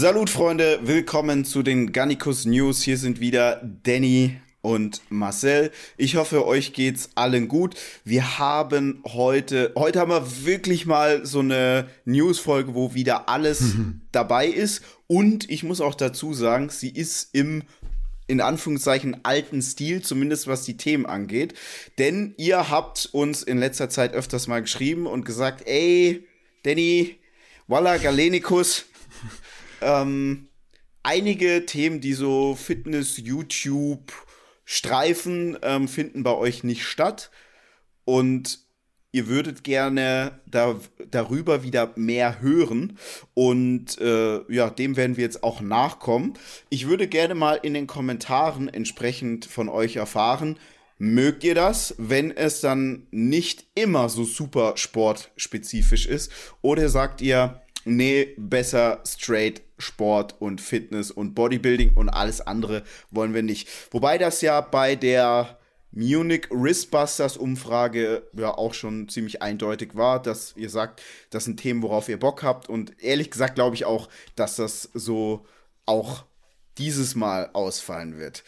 Salut Freunde, willkommen zu den Gannikus News. Hier sind wieder Danny und Marcel. Ich hoffe, euch geht's allen gut. Wir haben heute, heute haben wir wirklich mal so eine News-Folge, wo wieder alles dabei ist. Und ich muss auch dazu sagen, sie ist im in Anführungszeichen alten Stil, zumindest was die Themen angeht. Denn ihr habt uns in letzter Zeit öfters mal geschrieben und gesagt, ey, Danny, Walla Galenikus, ähm, einige Themen, die so Fitness, YouTube, Streifen ähm, finden bei euch nicht statt. Und ihr würdet gerne da, darüber wieder mehr hören. Und äh, ja, dem werden wir jetzt auch nachkommen. Ich würde gerne mal in den Kommentaren entsprechend von euch erfahren, mögt ihr das, wenn es dann nicht immer so super sportspezifisch ist? Oder sagt ihr, nee, besser straight Sport und Fitness und Bodybuilding und alles andere wollen wir nicht. Wobei das ja bei der Munich Wristbusters Umfrage ja auch schon ziemlich eindeutig war, dass ihr sagt, das sind Themen, worauf ihr Bock habt. Und ehrlich gesagt glaube ich auch, dass das so auch dieses Mal ausfallen wird.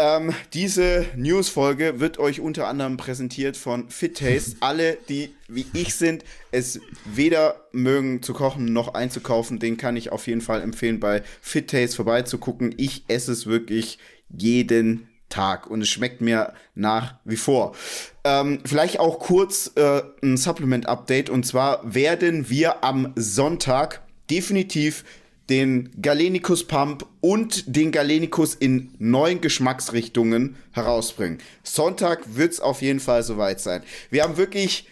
Ähm, diese News-Folge wird euch unter anderem präsentiert von Fit Taste. Alle, die wie ich sind, es weder mögen zu kochen noch einzukaufen, den kann ich auf jeden Fall empfehlen, bei Fit Taste vorbeizugucken. Ich esse es wirklich jeden Tag und es schmeckt mir nach wie vor. Ähm, vielleicht auch kurz äh, ein Supplement-Update und zwar werden wir am Sonntag definitiv den Galenicus Pump und den Galenicus in neuen Geschmacksrichtungen herausbringen. Sonntag wird es auf jeden Fall soweit sein. Wir haben wirklich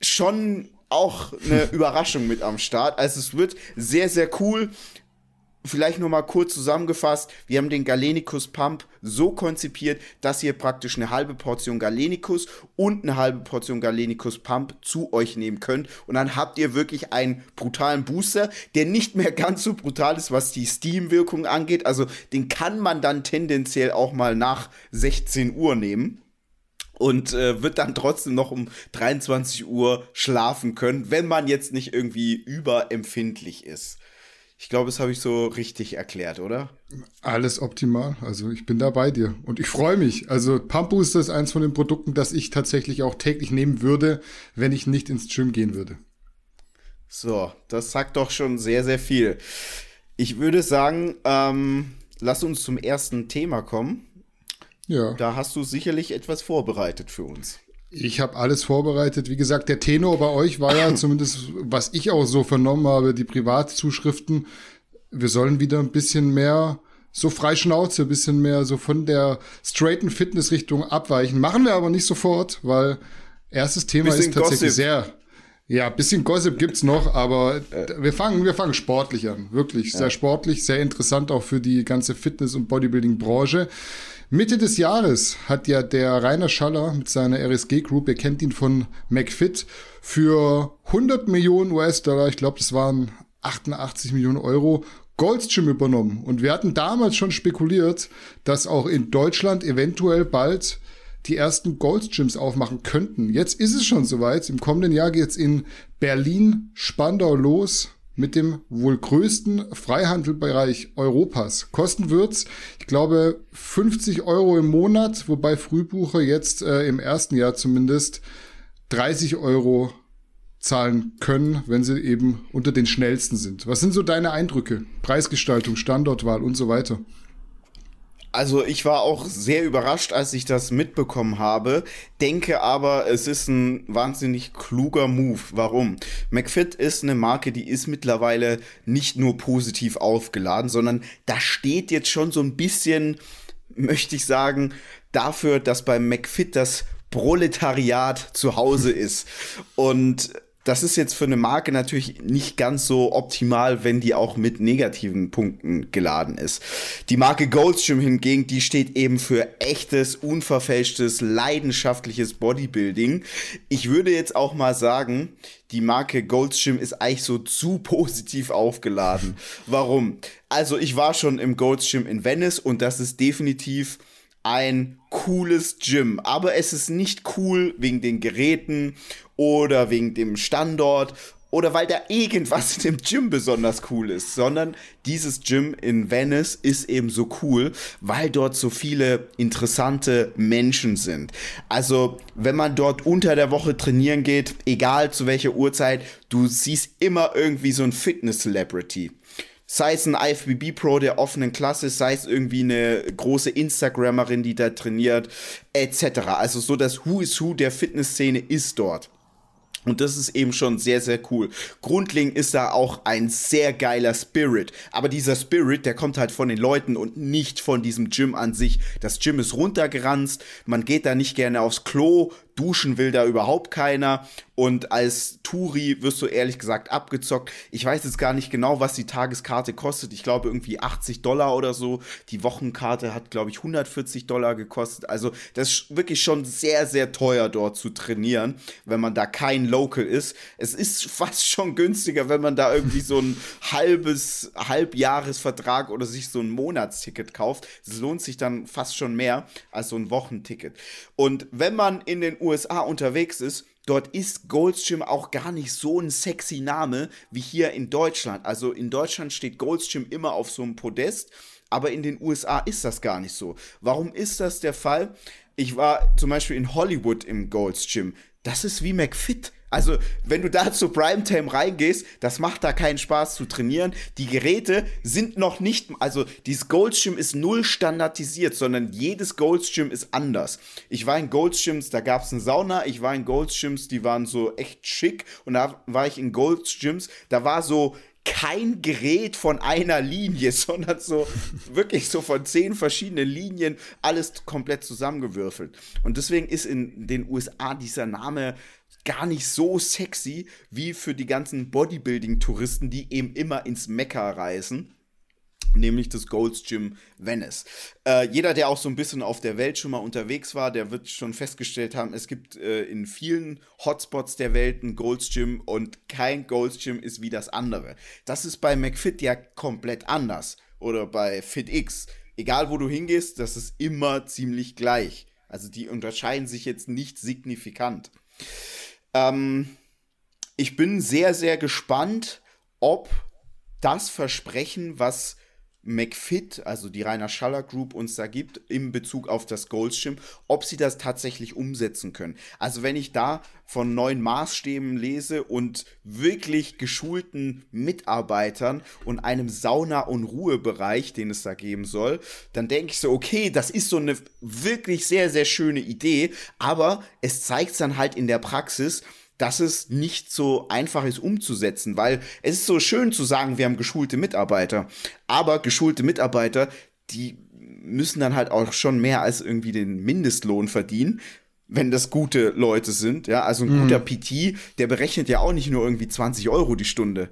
schon auch eine Überraschung mit am Start. Also es wird sehr, sehr cool vielleicht nur mal kurz zusammengefasst, wir haben den Galenicus Pump so konzipiert, dass ihr praktisch eine halbe Portion Galenicus und eine halbe Portion Galenicus Pump zu euch nehmen könnt und dann habt ihr wirklich einen brutalen Booster, der nicht mehr ganz so brutal ist, was die Steam-Wirkung angeht. Also den kann man dann tendenziell auch mal nach 16 Uhr nehmen und äh, wird dann trotzdem noch um 23 Uhr schlafen können, wenn man jetzt nicht irgendwie überempfindlich ist. Ich glaube, das habe ich so richtig erklärt, oder? Alles optimal. Also ich bin da bei dir und ich freue mich. Also Booster ist eins von den Produkten, das ich tatsächlich auch täglich nehmen würde, wenn ich nicht ins Gym gehen würde. So, das sagt doch schon sehr, sehr viel. Ich würde sagen, ähm, lass uns zum ersten Thema kommen. Ja. Da hast du sicherlich etwas vorbereitet für uns. Ich habe alles vorbereitet. Wie gesagt, der Tenor bei euch war ja zumindest, was ich auch so vernommen habe, die Privatzuschriften. Wir sollen wieder ein bisschen mehr so frei Schnauze, ein bisschen mehr so von der straighten Fitnessrichtung abweichen. Machen wir aber nicht sofort, weil erstes Thema ist tatsächlich Gossip. sehr. Ja, bisschen Gossip gibt's noch, aber äh. wir fangen, wir fangen sportlich an. Wirklich ja. sehr sportlich, sehr interessant auch für die ganze Fitness- und Bodybuilding-Branche. Mitte des Jahres hat ja der Rainer Schaller mit seiner RSG Group, ihr kennt ihn von McFit, für 100 Millionen US-Dollar, ich glaube, das waren 88 Millionen Euro, Gold's Gym übernommen. Und wir hatten damals schon spekuliert, dass auch in Deutschland eventuell bald die ersten Gold's Gyms aufmachen könnten. Jetzt ist es schon soweit. Im kommenden Jahr geht's in Berlin, Spandau los mit dem wohl größten Freihandelbereich Europas. Kosten wird's, ich glaube, 50 Euro im Monat, wobei Frühbucher jetzt äh, im ersten Jahr zumindest 30 Euro zahlen können, wenn sie eben unter den schnellsten sind. Was sind so deine Eindrücke? Preisgestaltung, Standortwahl und so weiter. Also ich war auch sehr überrascht, als ich das mitbekommen habe, denke aber, es ist ein wahnsinnig kluger Move. Warum? McFit ist eine Marke, die ist mittlerweile nicht nur positiv aufgeladen, sondern da steht jetzt schon so ein bisschen, möchte ich sagen, dafür, dass bei McFit das Proletariat zu Hause ist. Und das ist jetzt für eine Marke natürlich nicht ganz so optimal, wenn die auch mit negativen Punkten geladen ist. Die Marke Goldstream hingegen, die steht eben für echtes, unverfälschtes, leidenschaftliches Bodybuilding. Ich würde jetzt auch mal sagen, die Marke Goldstream ist eigentlich so zu positiv aufgeladen. Warum? Also ich war schon im Goldstream in Venice und das ist definitiv ein cooles Gym. Aber es ist nicht cool wegen den Geräten oder wegen dem Standort oder weil da irgendwas in dem Gym besonders cool ist, sondern dieses Gym in Venice ist eben so cool, weil dort so viele interessante Menschen sind. Also, wenn man dort unter der Woche trainieren geht, egal zu welcher Uhrzeit, du siehst immer irgendwie so ein Fitness-Celebrity sei es ein IFBB Pro der offenen Klasse, sei es irgendwie eine große Instagrammerin, die da trainiert, etc. Also so das Who is Who der Fitnessszene ist dort. Und das ist eben schon sehr, sehr cool. Grundlegend ist da auch ein sehr geiler Spirit. Aber dieser Spirit, der kommt halt von den Leuten und nicht von diesem Gym an sich. Das Gym ist runtergeranzt, man geht da nicht gerne aufs Klo, duschen will da überhaupt keiner. Und als Touri wirst du ehrlich gesagt abgezockt. Ich weiß jetzt gar nicht genau, was die Tageskarte kostet. Ich glaube irgendwie 80 Dollar oder so. Die Wochenkarte hat, glaube ich, 140 Dollar gekostet. Also das ist wirklich schon sehr, sehr teuer dort zu trainieren, wenn man da kein Local ist. Es ist fast schon günstiger, wenn man da irgendwie so ein halbes, Halbjahresvertrag oder sich so ein Monatsticket kauft. Es lohnt sich dann fast schon mehr als so ein Wochenticket. Und wenn man in den USA unterwegs ist, dort ist Gold's Gym auch gar nicht so ein sexy Name wie hier in Deutschland. Also in Deutschland steht Gold's Gym immer auf so einem Podest, aber in den USA ist das gar nicht so. Warum ist das der Fall? Ich war zum Beispiel in Hollywood im Gold's. Das ist wie McFit. Also, wenn du da zu Primetime reingehst, das macht da keinen Spaß zu trainieren. Die Geräte sind noch nicht, also dieses Goldstream ist null standardisiert, sondern jedes Goldstream ist anders. Ich war in Goldstreams, da gab es eine Sauna, ich war in Goldstreams, die waren so echt schick und da war ich in Goldstreams, da war so kein Gerät von einer Linie, sondern so wirklich so von zehn verschiedenen Linien alles komplett zusammengewürfelt. Und deswegen ist in den USA dieser Name gar nicht so sexy wie für die ganzen Bodybuilding-Touristen, die eben immer ins Mekka reisen nämlich das Gold's Gym Venice. Äh, jeder, der auch so ein bisschen auf der Welt schon mal unterwegs war, der wird schon festgestellt haben, es gibt äh, in vielen Hotspots der Welt ein Gold's Gym und kein Gold's Gym ist wie das andere. Das ist bei McFit ja komplett anders oder bei FitX. Egal wo du hingehst, das ist immer ziemlich gleich. Also die unterscheiden sich jetzt nicht signifikant. Ähm, ich bin sehr, sehr gespannt, ob das Versprechen, was McFit, also die Rainer Schaller Group, uns da gibt, in Bezug auf das Goldschirm, ob sie das tatsächlich umsetzen können. Also wenn ich da von neuen Maßstäben lese und wirklich geschulten Mitarbeitern und einem Sauna- und Ruhebereich, den es da geben soll, dann denke ich so, okay, das ist so eine wirklich sehr, sehr schöne Idee, aber es zeigt dann halt in der Praxis, dass es nicht so einfach ist umzusetzen, weil es ist so schön zu sagen, wir haben geschulte Mitarbeiter, aber geschulte Mitarbeiter, die müssen dann halt auch schon mehr als irgendwie den Mindestlohn verdienen, wenn das gute Leute sind, ja, also ein mhm. guter PT, der berechnet ja auch nicht nur irgendwie 20 Euro die Stunde.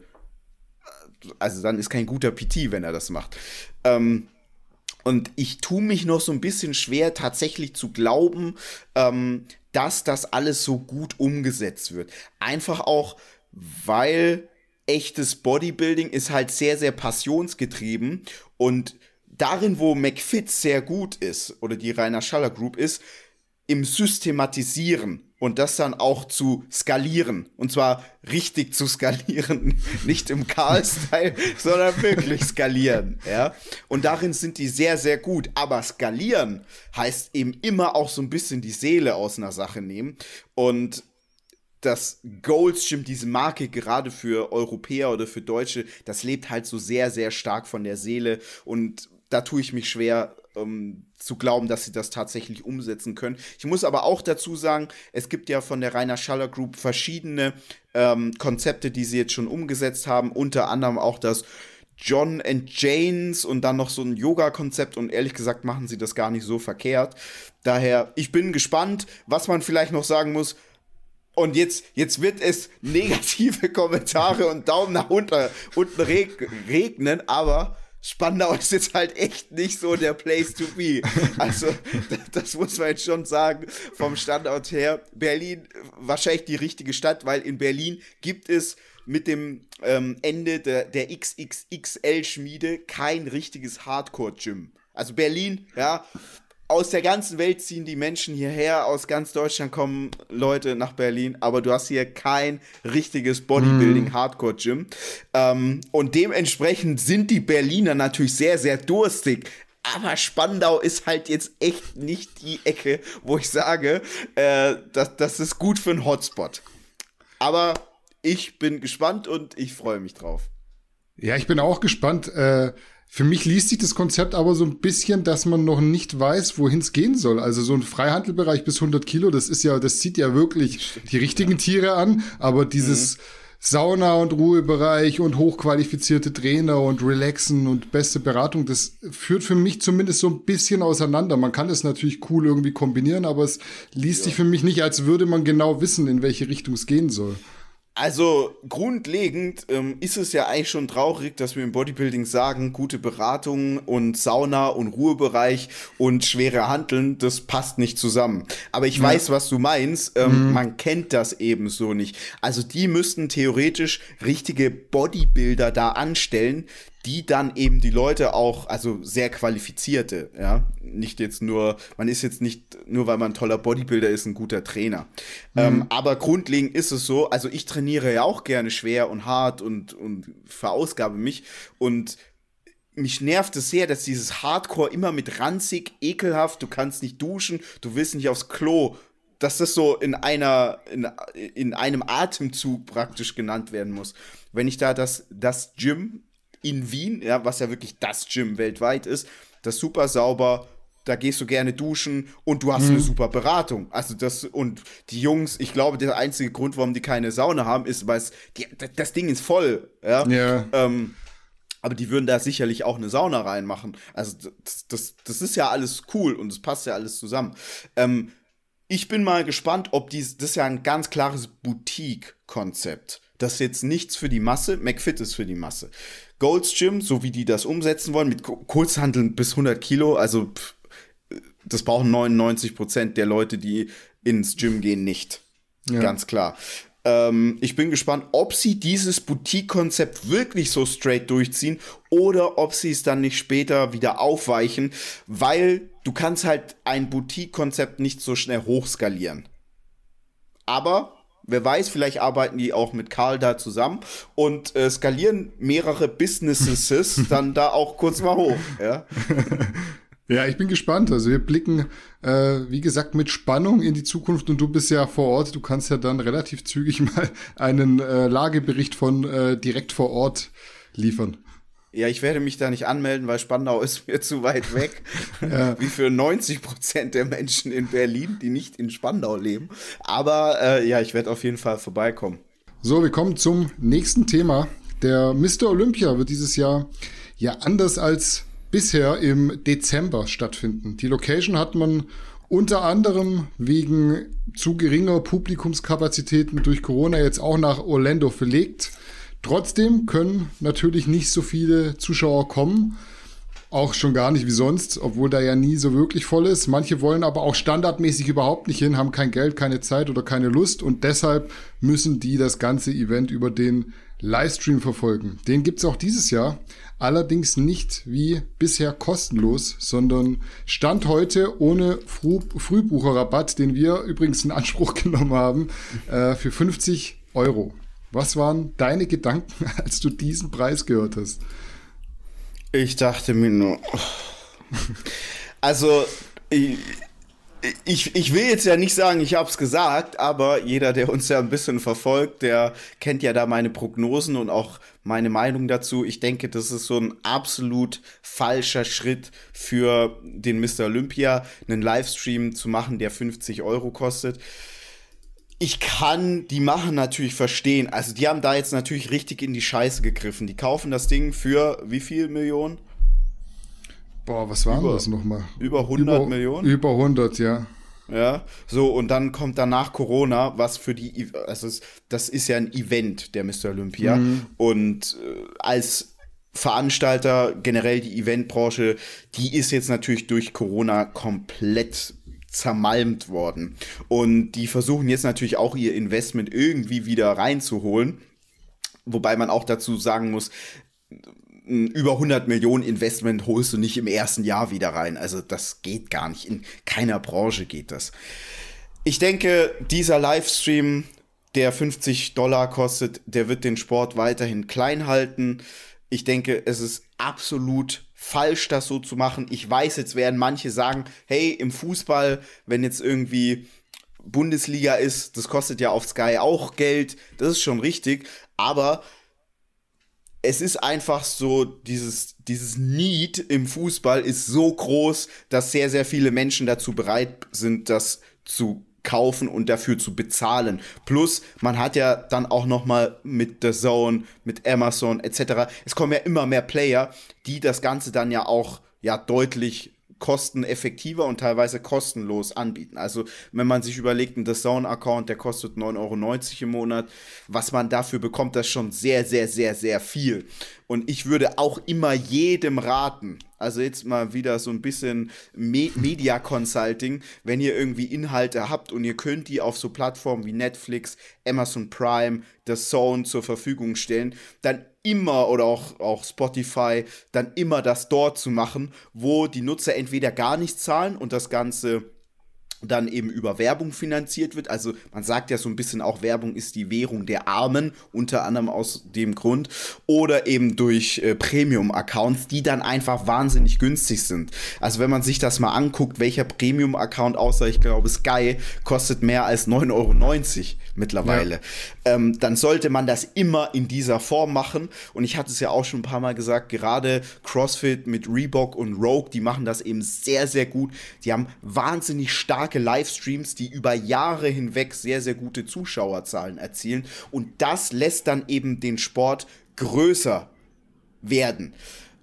Also dann ist kein guter PT, wenn er das macht. Ähm, und ich tue mich noch so ein bisschen schwer, tatsächlich zu glauben, ähm, dass das alles so gut umgesetzt wird. Einfach auch, weil echtes Bodybuilding ist halt sehr, sehr passionsgetrieben und darin, wo McFit sehr gut ist oder die Rainer Schaller Group ist, im Systematisieren und das dann auch zu skalieren. Und zwar richtig zu skalieren. Nicht im Karl-Style, sondern wirklich skalieren. Ja? Und darin sind die sehr, sehr gut. Aber skalieren heißt eben immer auch so ein bisschen die Seele aus einer Sache nehmen. Und das Goldschirm, diese Marke gerade für Europäer oder für Deutsche, das lebt halt so sehr, sehr stark von der Seele. Und da tue ich mich schwer, ähm, zu glauben, dass sie das tatsächlich umsetzen können. Ich muss aber auch dazu sagen, es gibt ja von der Rainer Schaller Group verschiedene ähm, Konzepte, die sie jetzt schon umgesetzt haben, unter anderem auch das John and Janes und dann noch so ein Yoga-Konzept und ehrlich gesagt machen sie das gar nicht so verkehrt. Daher, ich bin gespannt, was man vielleicht noch sagen muss. Und jetzt, jetzt wird es negative Kommentare und Daumen nach unten, unten regnen, aber Spandau ist jetzt halt echt nicht so der Place to be. Also, das muss man jetzt schon sagen, vom Standort her. Berlin wahrscheinlich die richtige Stadt, weil in Berlin gibt es mit dem ähm, Ende der, der XXXL-Schmiede kein richtiges Hardcore-Gym. Also Berlin, ja, aus der ganzen Welt ziehen die Menschen hierher, aus ganz Deutschland kommen Leute nach Berlin, aber du hast hier kein richtiges Bodybuilding-Hardcore-Gym. Ähm, und dementsprechend sind die Berliner natürlich sehr, sehr durstig. Aber Spandau ist halt jetzt echt nicht die Ecke, wo ich sage, äh, das, das ist gut für einen Hotspot. Aber ich bin gespannt und ich freue mich drauf. Ja, ich bin auch gespannt. Äh, für mich liest sich das Konzept aber so ein bisschen, dass man noch nicht weiß, wohin es gehen soll. Also so ein Freihandelbereich bis 100 Kilo, das ist ja, das zieht ja wirklich die richtigen Tiere an. Aber dieses mhm. Sauna- und Ruhebereich und hochqualifizierte Trainer und Relaxen und beste Beratung, das führt für mich zumindest so ein bisschen auseinander. Man kann es natürlich cool irgendwie kombinieren, aber es liest ja. sich für mich nicht, als würde man genau wissen, in welche Richtung es gehen soll. Also grundlegend ähm, ist es ja eigentlich schon traurig, dass wir im Bodybuilding sagen, gute Beratung und Sauna und Ruhebereich und schwere Handeln, das passt nicht zusammen. Aber ich ja. weiß, was du meinst. Ähm, mhm. Man kennt das eben so nicht. Also die müssten theoretisch richtige Bodybuilder da anstellen, die dann eben die Leute auch, also sehr qualifizierte, ja, nicht jetzt nur, man ist jetzt nicht nur, weil man ein toller Bodybuilder ist, ein guter Trainer. Mhm. Ähm, aber grundlegend ist es so, also ich trainiere ja auch gerne schwer und hart und, und verausgabe mich und mich nervt es sehr, dass dieses Hardcore immer mit ranzig, ekelhaft, du kannst nicht duschen, du willst nicht aufs Klo, dass das so in einer, in, in einem Atemzug praktisch genannt werden muss. Wenn ich da das, das Gym in Wien, ja, was ja wirklich das Gym weltweit ist, das super sauber, da gehst du gerne duschen und du hast mhm. eine super Beratung. Also das und die Jungs, ich glaube, der einzige Grund, warum die keine Sauna haben, ist, weil das Ding ist voll, ja. ja. Ähm, aber die würden da sicherlich auch eine Sauna reinmachen. Also das, das, das ist ja alles cool und es passt ja alles zusammen. Ähm, ich bin mal gespannt, ob dies, das ist ja ein ganz klares Boutique-Konzept. Das ist jetzt nichts für die Masse, McFit ist für die Masse. Gold's Gym, so wie die das umsetzen wollen, mit Kurzhandeln bis 100 Kilo, also pff, das brauchen 99 Prozent der Leute, die ins Gym gehen, nicht. Ja. Ganz klar. Ähm, ich bin gespannt, ob sie dieses Boutique-Konzept wirklich so straight durchziehen oder ob sie es dann nicht später wieder aufweichen, weil du kannst halt ein Boutique-Konzept nicht so schnell hochskalieren. Aber Wer weiß, vielleicht arbeiten die auch mit Karl da zusammen und äh, skalieren mehrere Businesses dann da auch kurz mal hoch. Ja? Ja, ich bin gespannt. Also wir blicken, äh, wie gesagt, mit Spannung in die Zukunft und du bist ja vor Ort. Du kannst ja dann relativ zügig mal einen äh, Lagebericht von äh, direkt vor Ort liefern. Ja, ich werde mich da nicht anmelden, weil Spandau ist mir zu weit weg. ja. Wie für 90 Prozent der Menschen in Berlin, die nicht in Spandau leben. Aber äh, ja, ich werde auf jeden Fall vorbeikommen. So, wir kommen zum nächsten Thema. Der Mr. Olympia wird dieses Jahr ja anders als bisher im Dezember stattfinden. Die Location hat man unter anderem wegen zu geringer Publikumskapazitäten durch Corona jetzt auch nach Orlando verlegt. Trotzdem können natürlich nicht so viele Zuschauer kommen. Auch schon gar nicht wie sonst, obwohl da ja nie so wirklich voll ist. Manche wollen aber auch standardmäßig überhaupt nicht hin, haben kein Geld, keine Zeit oder keine Lust und deshalb müssen die das ganze Event über den Livestream verfolgen. Den gibt's auch dieses Jahr, allerdings nicht wie bisher kostenlos, sondern Stand heute ohne Früh Frühbucherrabatt, den wir übrigens in Anspruch genommen haben, äh, für 50 Euro. Was waren deine Gedanken, als du diesen Preis gehört hast? Ich dachte mir nur. Also, ich, ich, ich will jetzt ja nicht sagen, ich habe es gesagt, aber jeder, der uns ja ein bisschen verfolgt, der kennt ja da meine Prognosen und auch meine Meinung dazu. Ich denke, das ist so ein absolut falscher Schritt für den Mr. Olympia, einen Livestream zu machen, der 50 Euro kostet ich kann die machen natürlich verstehen. Also die haben da jetzt natürlich richtig in die Scheiße gegriffen. Die kaufen das Ding für wie viel Millionen? Boah, was waren über, das nochmal? Über 100 über, Millionen? Über 100, ja. Ja, so und dann kommt danach Corona, was für die, also das ist ja ein Event der Mr. Olympia mhm. und äh, als Veranstalter generell die Eventbranche, die ist jetzt natürlich durch Corona komplett zermalmt worden. Und die versuchen jetzt natürlich auch ihr Investment irgendwie wieder reinzuholen. Wobei man auch dazu sagen muss, über 100 Millionen Investment holst du nicht im ersten Jahr wieder rein. Also das geht gar nicht. In keiner Branche geht das. Ich denke, dieser Livestream, der 50 Dollar kostet, der wird den Sport weiterhin klein halten. Ich denke, es ist absolut falsch, das so zu machen. Ich weiß, jetzt werden manche sagen, hey, im Fußball, wenn jetzt irgendwie Bundesliga ist, das kostet ja auf Sky auch Geld, das ist schon richtig, aber es ist einfach so, dieses, dieses Need im Fußball ist so groß, dass sehr, sehr viele Menschen dazu bereit sind, das zu kaufen und dafür zu bezahlen. Plus, man hat ja dann auch noch mal mit The Zone, mit Amazon etc. Es kommen ja immer mehr Player, die das Ganze dann ja auch ja deutlich kosteneffektiver und teilweise kostenlos anbieten. Also wenn man sich überlegt, ein The Zone-Account, der kostet 9,90 Euro im Monat, was man dafür bekommt, das schon sehr, sehr, sehr, sehr viel. Und ich würde auch immer jedem raten, also jetzt mal wieder so ein bisschen Me Media Consulting, wenn ihr irgendwie Inhalte habt und ihr könnt die auf so Plattformen wie Netflix, Amazon Prime, The Zone zur Verfügung stellen, dann immer oder auch, auch Spotify, dann immer das dort zu machen, wo die Nutzer entweder gar nichts zahlen und das Ganze dann eben über Werbung finanziert wird. Also man sagt ja so ein bisschen auch, Werbung ist die Währung der Armen, unter anderem aus dem Grund. Oder eben durch äh, Premium-Accounts, die dann einfach wahnsinnig günstig sind. Also wenn man sich das mal anguckt, welcher Premium-Account, außer ich glaube Sky, kostet mehr als 9,90 Euro mittlerweile, ja. ähm, dann sollte man das immer in dieser Form machen. Und ich hatte es ja auch schon ein paar Mal gesagt, gerade CrossFit mit Reebok und Rogue, die machen das eben sehr, sehr gut. Die haben wahnsinnig starke Livestreams, die über Jahre hinweg sehr, sehr gute Zuschauerzahlen erzielen. Und das lässt dann eben den Sport größer werden.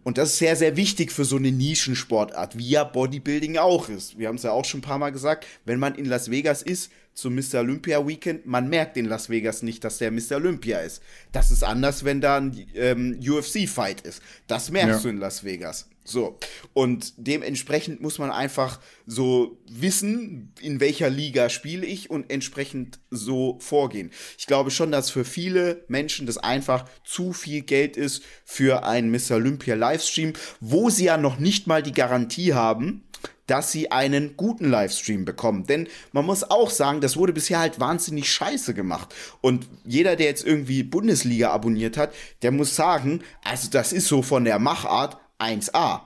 Und das ist sehr, sehr wichtig für so eine Nischensportart, wie ja Bodybuilding auch ist. Wir haben es ja auch schon ein paar Mal gesagt, wenn man in Las Vegas ist, zum Mr. Olympia Weekend, man merkt in Las Vegas nicht, dass der Mr. Olympia ist. Das ist anders, wenn da ein ähm, UFC-Fight ist. Das merkst ja. du in Las Vegas. So. Und dementsprechend muss man einfach so wissen, in welcher Liga spiele ich und entsprechend so vorgehen. Ich glaube schon, dass für viele Menschen das einfach zu viel Geld ist für einen Mr. Olympia Livestream, wo sie ja noch nicht mal die Garantie haben, dass sie einen guten Livestream bekommen. Denn man muss auch sagen, das wurde bisher halt wahnsinnig scheiße gemacht. Und jeder, der jetzt irgendwie Bundesliga abonniert hat, der muss sagen, also das ist so von der Machart 1A.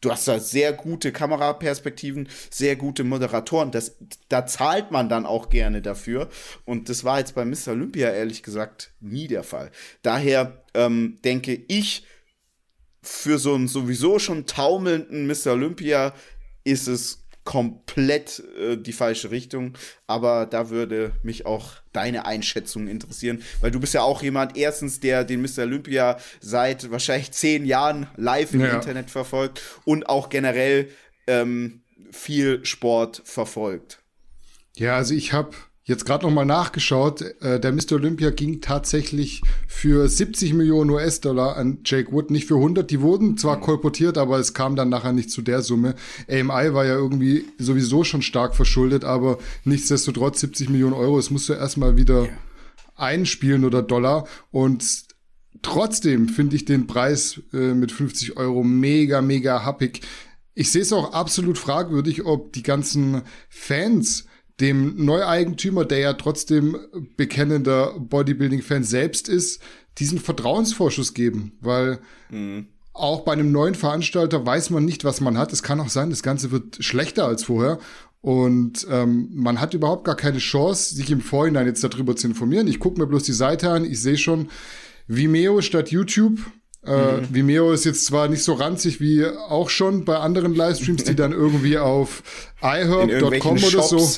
Du hast da sehr gute Kameraperspektiven, sehr gute Moderatoren. Das, da zahlt man dann auch gerne dafür. Und das war jetzt bei Mr. Olympia ehrlich gesagt nie der Fall. Daher ähm, denke ich, für so einen sowieso schon taumelnden Mr. Olympia ist es komplett äh, die falsche Richtung. Aber da würde mich auch deine Einschätzung interessieren, weil du bist ja auch jemand, erstens, der den Mr. Olympia seit wahrscheinlich zehn Jahren live im ja. Internet verfolgt und auch generell ähm, viel Sport verfolgt. Ja, also ich habe jetzt gerade noch mal nachgeschaut. Äh, der Mr. Olympia ging tatsächlich für 70 Millionen US-Dollar an Jake Wood, nicht für 100. Die wurden zwar kolportiert, aber es kam dann nachher nicht zu der Summe. AMI war ja irgendwie sowieso schon stark verschuldet, aber nichtsdestotrotz 70 Millionen Euro. Das musst du erstmal wieder yeah. einspielen oder Dollar und Trotzdem finde ich den Preis äh, mit 50 Euro mega, mega happig. Ich sehe es auch absolut fragwürdig, ob die ganzen Fans dem Neueigentümer, der ja trotzdem bekennender Bodybuilding-Fan selbst ist, diesen Vertrauensvorschuss geben, weil mhm. auch bei einem neuen Veranstalter weiß man nicht, was man hat. Es kann auch sein, das Ganze wird schlechter als vorher. Und ähm, man hat überhaupt gar keine Chance, sich im Vorhinein jetzt darüber zu informieren. Ich gucke mir bloß die Seite an, ich sehe schon Vimeo statt YouTube. Äh, mhm. Vimeo ist jetzt zwar nicht so ranzig wie auch schon bei anderen Livestreams, die dann irgendwie auf iHerb.com oder so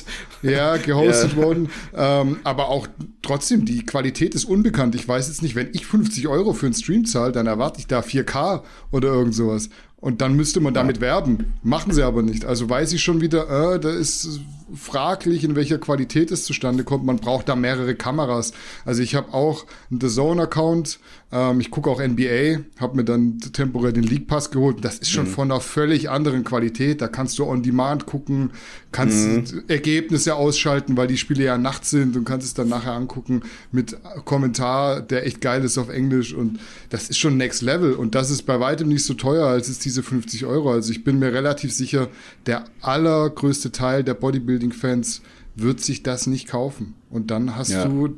ja, gehostet ja. wurden. Ähm, aber auch trotzdem, die Qualität ist unbekannt. Ich weiß jetzt nicht, wenn ich 50 Euro für einen Stream zahle, dann erwarte ich da 4K oder irgend sowas. Und dann müsste man damit ja. werben. Machen sie aber nicht. Also weiß ich schon wieder, äh, da ist fraglich, in welcher Qualität es zustande kommt. Man braucht da mehrere Kameras. Also ich habe auch einen The Zone-Account, ähm, ich gucke auch NBA, habe mir dann temporär den League Pass geholt. Das ist schon mhm. von einer völlig anderen Qualität. Da kannst du on demand gucken, kannst mhm. Ergebnisse ausschalten, weil die Spiele ja nachts sind und kannst es dann nachher angucken mit Kommentar, der echt geil ist auf Englisch. Und das ist schon Next Level. Und das ist bei weitem nicht so teuer als es diese 50 Euro. Also ich bin mir relativ sicher, der allergrößte Teil der Bodybuilding Bodybuilding-Fans wird sich das nicht kaufen. Und dann hast ja. du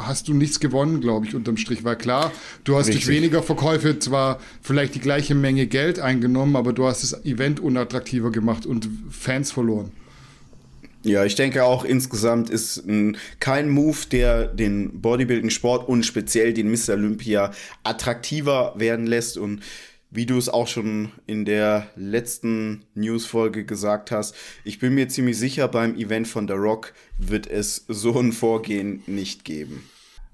hast du nichts gewonnen, glaube ich, unterm Strich. Weil klar, du hast Richtig. durch weniger Verkäufe zwar vielleicht die gleiche Menge Geld eingenommen, aber du hast das Event unattraktiver gemacht und Fans verloren. Ja, ich denke auch insgesamt ist ein, kein Move, der den Bodybuilding-Sport und speziell den Mr. Olympia attraktiver werden lässt. Und wie du es auch schon in der letzten News-Folge gesagt hast, ich bin mir ziemlich sicher, beim Event von The Rock wird es so ein Vorgehen nicht geben.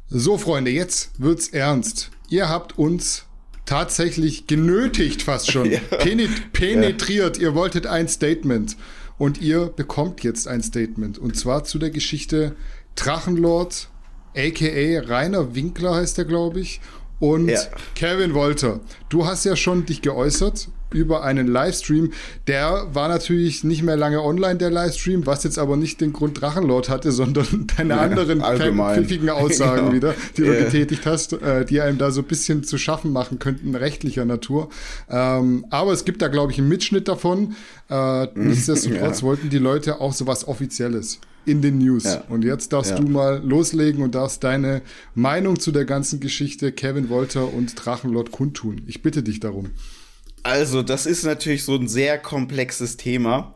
So, Freunde, jetzt wird's ernst. Ihr habt uns tatsächlich genötigt, fast schon, ja. penetriert. Ja. Ihr wolltet ein Statement. Und ihr bekommt jetzt ein Statement. Und zwar zu der Geschichte Drachenlord, aka Rainer Winkler heißt er, glaube ich und ja. Kevin Wolter, du hast ja schon dich geäußert über einen Livestream. Der war natürlich nicht mehr lange online, der Livestream, was jetzt aber nicht den Grund Drachenlord hatte, sondern deine ja, anderen pfiffigen Aussagen genau. wieder, die du yeah. getätigt hast, äh, die einem da so ein bisschen zu schaffen machen könnten, rechtlicher Natur. Ähm, aber es gibt da, glaube ich, einen Mitschnitt davon. Äh, mhm. nichtsdestotrotz ja. wollten die Leute auch so was Offizielles in den News. Ja. Und jetzt darfst ja. du mal loslegen und darfst deine Meinung zu der ganzen Geschichte Kevin Wolter und Drachenlord kundtun. Ich bitte dich darum. Also, das ist natürlich so ein sehr komplexes Thema.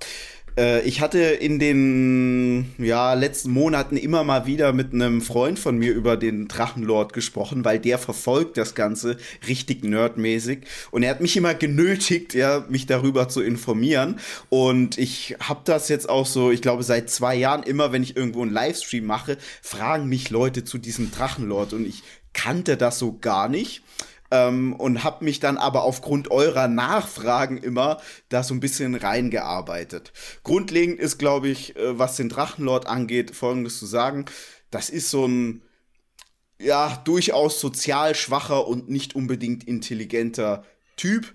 Äh, ich hatte in den ja, letzten Monaten immer mal wieder mit einem Freund von mir über den Drachenlord gesprochen, weil der verfolgt das Ganze richtig nerdmäßig. Und er hat mich immer genötigt, ja, mich darüber zu informieren. Und ich habe das jetzt auch so, ich glaube, seit zwei Jahren immer, wenn ich irgendwo einen Livestream mache, fragen mich Leute zu diesem Drachenlord. Und ich kannte das so gar nicht ähm, und habe mich dann aber aufgrund eurer Nachfragen immer da so ein bisschen reingearbeitet. Grundlegend ist, glaube ich, äh, was den Drachenlord angeht, folgendes zu sagen. Das ist so ein ja, durchaus sozial schwacher und nicht unbedingt intelligenter Typ.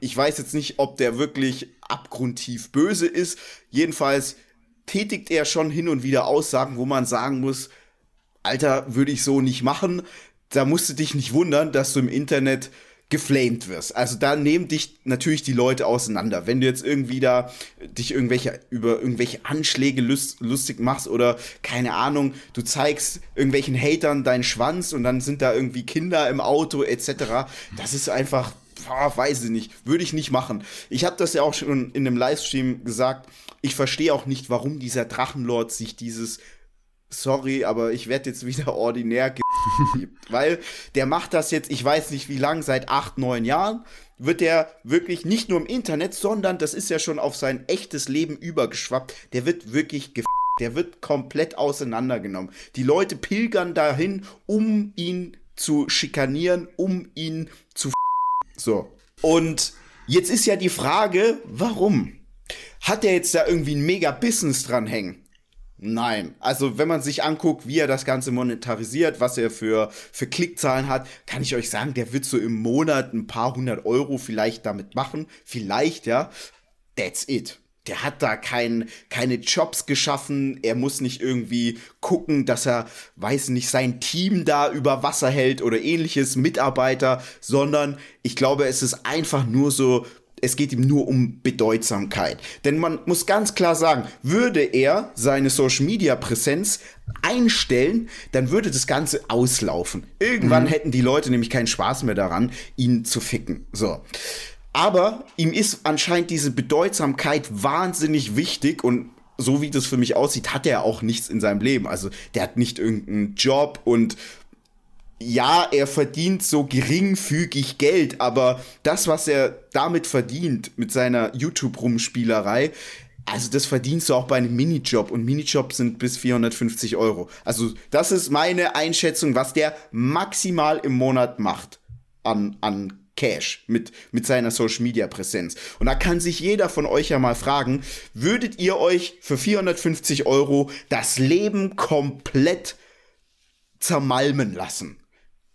Ich weiß jetzt nicht, ob der wirklich abgrundtief böse ist. Jedenfalls tätigt er schon hin und wieder Aussagen, wo man sagen muss, Alter, würde ich so nicht machen da musst du dich nicht wundern, dass du im Internet geflamed wirst. Also da nehmen dich natürlich die Leute auseinander. Wenn du jetzt irgendwie da dich irgendwelche über irgendwelche Anschläge lust, lustig machst oder keine Ahnung, du zeigst irgendwelchen Hatern deinen Schwanz und dann sind da irgendwie Kinder im Auto etc. Das ist einfach boah, weiß ich nicht, würde ich nicht machen. Ich habe das ja auch schon in einem Livestream gesagt. Ich verstehe auch nicht, warum dieser Drachenlord sich dieses sorry, aber ich werde jetzt wieder ordinär weil der macht das jetzt, ich weiß nicht wie lang, seit acht, neun Jahren, wird der wirklich nicht nur im Internet, sondern das ist ja schon auf sein echtes Leben übergeschwappt, der wird wirklich der wird komplett auseinandergenommen. Die Leute pilgern dahin, um ihn zu schikanieren, um ihn zu so. Und jetzt ist ja die Frage, warum? Hat er jetzt da irgendwie ein mega Business dran hängen? Nein. Also, wenn man sich anguckt, wie er das Ganze monetarisiert, was er für, für Klickzahlen hat, kann ich euch sagen, der wird so im Monat ein paar hundert Euro vielleicht damit machen. Vielleicht, ja. That's it. Der hat da kein, keine Jobs geschaffen. Er muss nicht irgendwie gucken, dass er, weiß nicht, sein Team da über Wasser hält oder ähnliches, Mitarbeiter, sondern ich glaube, es ist einfach nur so es geht ihm nur um Bedeutsamkeit. Denn man muss ganz klar sagen, würde er seine Social Media Präsenz einstellen, dann würde das Ganze auslaufen. Irgendwann mhm. hätten die Leute nämlich keinen Spaß mehr daran, ihn zu ficken. So. Aber ihm ist anscheinend diese Bedeutsamkeit wahnsinnig wichtig und so wie das für mich aussieht, hat er auch nichts in seinem Leben. Also der hat nicht irgendeinen Job und ja, er verdient so geringfügig Geld, aber das, was er damit verdient, mit seiner YouTube-Rumspielerei, also das verdienst du auch bei einem Minijob und Minijobs sind bis 450 Euro. Also das ist meine Einschätzung, was der maximal im Monat macht an, an Cash mit, mit seiner Social Media Präsenz. Und da kann sich jeder von euch ja mal fragen, würdet ihr euch für 450 Euro das Leben komplett zermalmen lassen?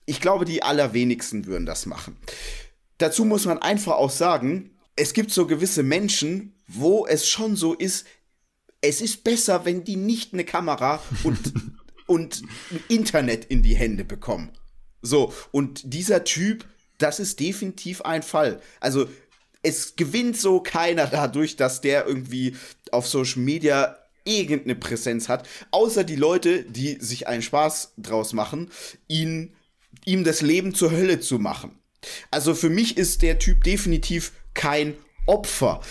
Ich glaube, die allerwenigsten würden das machen. Dazu muss man einfach auch sagen, es gibt so gewisse Menschen, wo es schon so ist, es ist besser, wenn die nicht eine Kamera und, und Internet in die Hände bekommen. So, und dieser Typ, das ist definitiv ein Fall. Also, es gewinnt so keiner dadurch, dass der irgendwie auf Social Media irgendeine Präsenz hat, außer die Leute, die sich einen Spaß draus machen, ihn, ihm das Leben zur Hölle zu machen. Also für mich ist der Typ definitiv kein Opfer.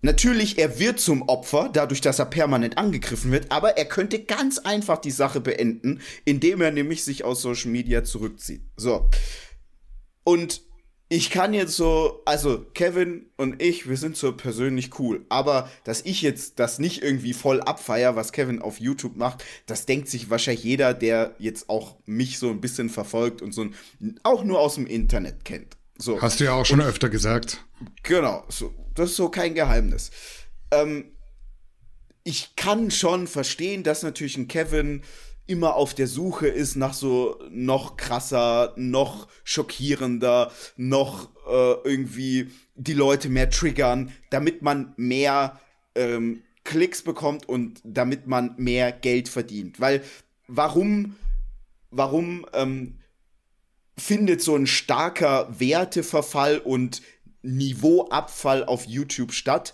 Natürlich, er wird zum Opfer, dadurch, dass er permanent angegriffen wird, aber er könnte ganz einfach die Sache beenden, indem er nämlich sich aus Social Media zurückzieht. So. Und ich kann jetzt so, also Kevin und ich, wir sind so persönlich cool, aber dass ich jetzt das nicht irgendwie voll abfeier, was Kevin auf YouTube macht, das denkt sich wahrscheinlich jeder, der jetzt auch mich so ein bisschen verfolgt und so ein, auch nur aus dem Internet kennt. So. Hast du ja auch schon und, öfter gesagt. Genau, so, das ist so kein Geheimnis. Ähm, ich kann schon verstehen, dass natürlich ein Kevin immer auf der Suche ist nach so noch krasser, noch schockierender, noch äh, irgendwie die Leute mehr triggern, damit man mehr ähm, Klicks bekommt und damit man mehr Geld verdient. Weil warum, warum ähm, findet so ein starker Werteverfall und Niveauabfall auf YouTube statt?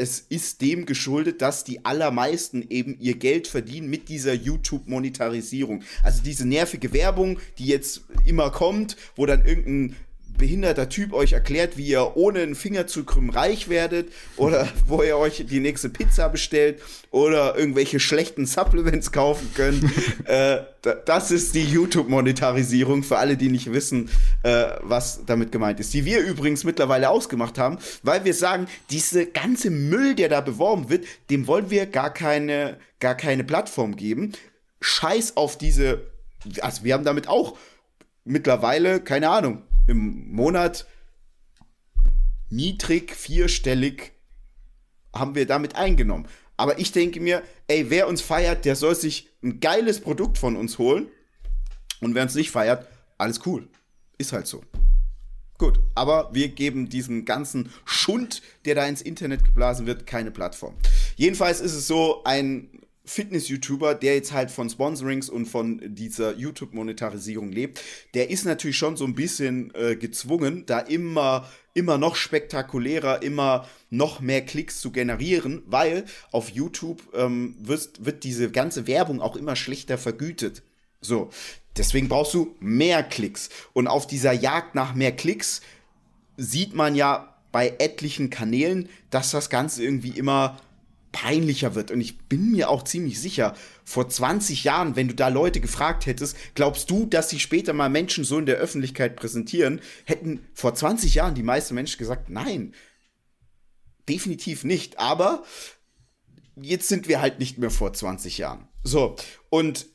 Es ist dem geschuldet, dass die allermeisten eben ihr Geld verdienen mit dieser YouTube-Monetarisierung. Also diese nervige Werbung, die jetzt immer kommt, wo dann irgendein behinderter Typ euch erklärt, wie ihr ohne einen Finger zu krümmen reich werdet oder wo ihr euch die nächste Pizza bestellt oder irgendwelche schlechten Supplements kaufen könnt. äh, das ist die YouTube-Monetarisierung für alle, die nicht wissen, äh, was damit gemeint ist. Die wir übrigens mittlerweile ausgemacht haben, weil wir sagen, diese ganze Müll, der da beworben wird, dem wollen wir gar keine, gar keine Plattform geben. Scheiß auf diese, also wir haben damit auch mittlerweile, keine Ahnung, im Monat niedrig vierstellig haben wir damit eingenommen. Aber ich denke mir, ey, wer uns feiert, der soll sich ein geiles Produkt von uns holen. Und wer uns nicht feiert, alles cool. Ist halt so. Gut, aber wir geben diesem ganzen Schund, der da ins Internet geblasen wird, keine Plattform. Jedenfalls ist es so, ein Fitness-YouTuber, der jetzt halt von Sponsorings und von dieser YouTube-Monetarisierung lebt, der ist natürlich schon so ein bisschen äh, gezwungen, da immer, immer noch spektakulärer, immer noch mehr Klicks zu generieren, weil auf YouTube ähm, wird, wird diese ganze Werbung auch immer schlechter vergütet. So, deswegen brauchst du mehr Klicks. Und auf dieser Jagd nach mehr Klicks sieht man ja bei etlichen Kanälen, dass das Ganze irgendwie immer peinlicher wird. Und ich bin mir auch ziemlich sicher, vor 20 Jahren, wenn du da Leute gefragt hättest, glaubst du, dass sich später mal Menschen so in der Öffentlichkeit präsentieren, hätten vor 20 Jahren die meisten Menschen gesagt, nein, definitiv nicht. Aber jetzt sind wir halt nicht mehr vor 20 Jahren. So, und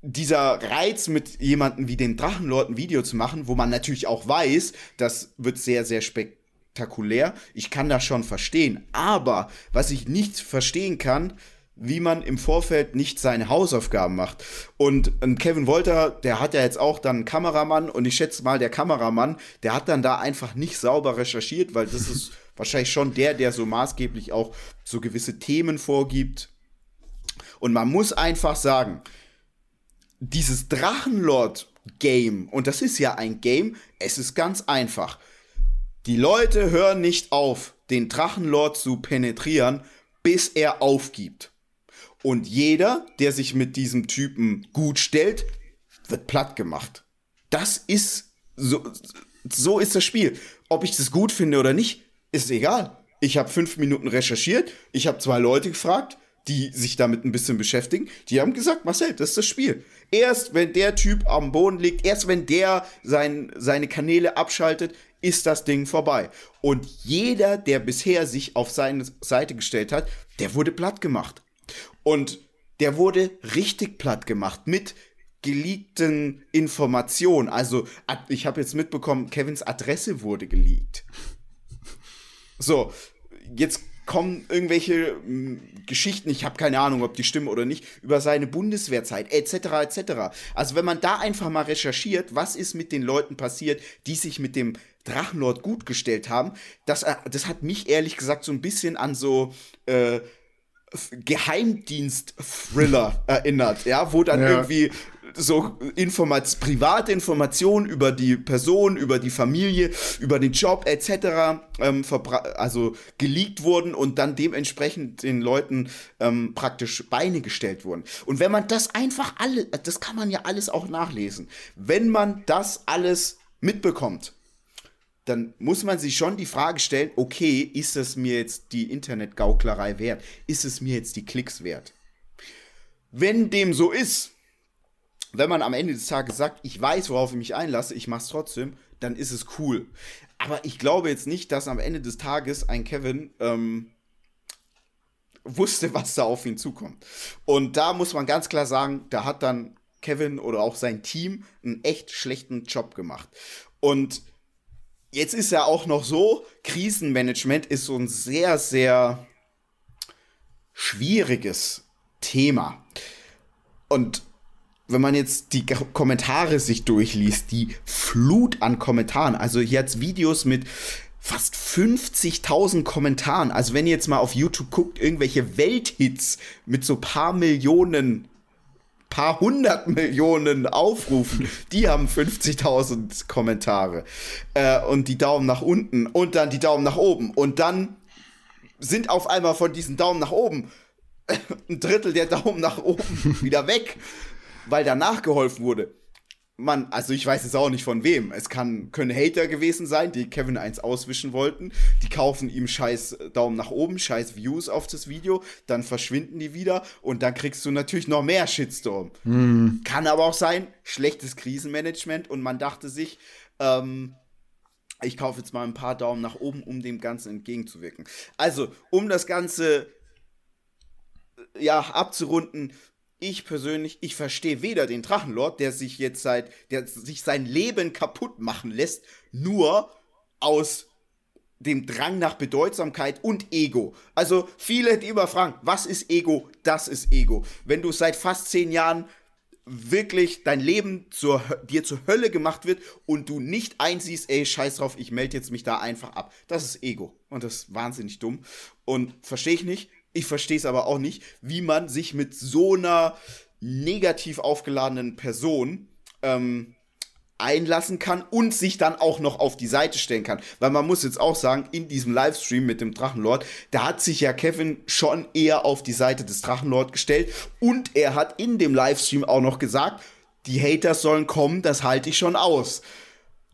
dieser Reiz mit jemandem wie den Drachenlord ein Video zu machen, wo man natürlich auch weiß, das wird sehr, sehr spektakulär spektakulär. Ich kann das schon verstehen. Aber was ich nicht verstehen kann, wie man im Vorfeld nicht seine Hausaufgaben macht. Und Kevin Wolter, der hat ja jetzt auch dann einen Kameramann und ich schätze mal, der Kameramann, der hat dann da einfach nicht sauber recherchiert, weil das ist wahrscheinlich schon der, der so maßgeblich auch so gewisse Themen vorgibt. Und man muss einfach sagen, dieses Drachenlord-Game, und das ist ja ein Game, es ist ganz einfach. Die Leute hören nicht auf, den Drachenlord zu penetrieren, bis er aufgibt. Und jeder, der sich mit diesem Typen gut stellt, wird platt gemacht. Das ist so, so ist das Spiel. Ob ich das gut finde oder nicht, ist egal. Ich habe fünf Minuten recherchiert, ich habe zwei Leute gefragt, die sich damit ein bisschen beschäftigen. Die haben gesagt, Marcel, das ist das Spiel. Erst wenn der Typ am Boden liegt, erst wenn der sein, seine Kanäle abschaltet, ist das Ding vorbei. Und jeder, der bisher sich auf seine Seite gestellt hat, der wurde platt gemacht. Und der wurde richtig platt gemacht mit geleakten Informationen. Also, ich habe jetzt mitbekommen, Kevins Adresse wurde geleakt. So, jetzt kommen irgendwelche mh, hm, Geschichten, ich habe keine Ahnung, ob die stimmen oder nicht, über seine Bundeswehrzeit, etc., etc. Also wenn man da einfach mal recherchiert, was ist mit den Leuten passiert, die sich mit dem Drachenlord gut gestellt haben, das, äh, das hat mich ehrlich gesagt so ein bisschen an so äh, Geheimdienst-Thriller erinnert, ja, wo dann ja. irgendwie so Informat private Informationen über die Person, über die Familie, über den Job etc. Ähm, also geleakt wurden und dann dementsprechend den Leuten ähm, praktisch Beine gestellt wurden. Und wenn man das einfach alle, das kann man ja alles auch nachlesen. Wenn man das alles mitbekommt, dann muss man sich schon die Frage stellen, okay, ist es mir jetzt die Internetgauklerei wert? Ist es mir jetzt die Klicks wert? Wenn dem so ist, wenn man am Ende des Tages sagt, ich weiß, worauf ich mich einlasse, ich mach's trotzdem, dann ist es cool. Aber ich glaube jetzt nicht, dass am Ende des Tages ein Kevin ähm, wusste, was da auf ihn zukommt. Und da muss man ganz klar sagen, da hat dann Kevin oder auch sein Team einen echt schlechten Job gemacht. Und jetzt ist ja auch noch so, Krisenmanagement ist so ein sehr, sehr schwieriges Thema. Und wenn man jetzt die Kommentare sich durchliest, die Flut an Kommentaren, also hier hat Videos mit fast 50.000 Kommentaren. Also wenn ihr jetzt mal auf YouTube guckt, irgendwelche Welthits mit so paar Millionen, paar hundert Millionen Aufrufen, die haben 50.000 Kommentare. Äh, und die Daumen nach unten und dann die Daumen nach oben. Und dann sind auf einmal von diesen Daumen nach oben ein Drittel der Daumen nach oben wieder weg weil danach geholfen wurde. Man, also ich weiß jetzt auch nicht von wem. Es kann, können Hater gewesen sein, die Kevin 1 auswischen wollten. Die kaufen ihm scheiß Daumen nach oben, scheiß Views auf das Video, dann verschwinden die wieder und dann kriegst du natürlich noch mehr Shitstorm. Mhm. Kann aber auch sein, schlechtes Krisenmanagement und man dachte sich, ähm, ich kaufe jetzt mal ein paar Daumen nach oben, um dem Ganzen entgegenzuwirken. Also, um das Ganze ja abzurunden, ich persönlich, ich verstehe weder den Drachenlord, der sich jetzt seit, der sich sein Leben kaputt machen lässt, nur aus dem Drang nach Bedeutsamkeit und Ego. Also viele, die immer fragen, was ist Ego? Das ist Ego. Wenn du seit fast zehn Jahren wirklich dein Leben zur, dir zur Hölle gemacht wird und du nicht einsiehst, ey, scheiß drauf, ich melde jetzt mich da einfach ab. Das ist Ego. Und das ist wahnsinnig dumm. Und verstehe ich nicht. Ich verstehe es aber auch nicht, wie man sich mit so einer negativ aufgeladenen Person ähm, einlassen kann und sich dann auch noch auf die Seite stellen kann. Weil man muss jetzt auch sagen, in diesem Livestream mit dem Drachenlord, da hat sich ja Kevin schon eher auf die Seite des Drachenlord gestellt und er hat in dem Livestream auch noch gesagt, die Haters sollen kommen, das halte ich schon aus.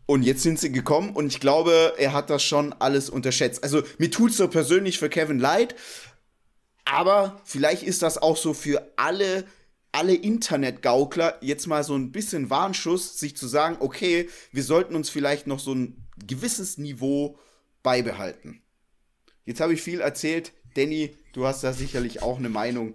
Und jetzt sind sie gekommen und ich glaube, er hat das schon alles unterschätzt. Also mir tut es so persönlich für Kevin leid, aber vielleicht ist das auch so für alle, alle Internetgaukler jetzt mal so ein bisschen Warnschuss, sich zu sagen, okay, wir sollten uns vielleicht noch so ein gewisses Niveau beibehalten. Jetzt habe ich viel erzählt. Danny, du hast da sicherlich auch eine Meinung.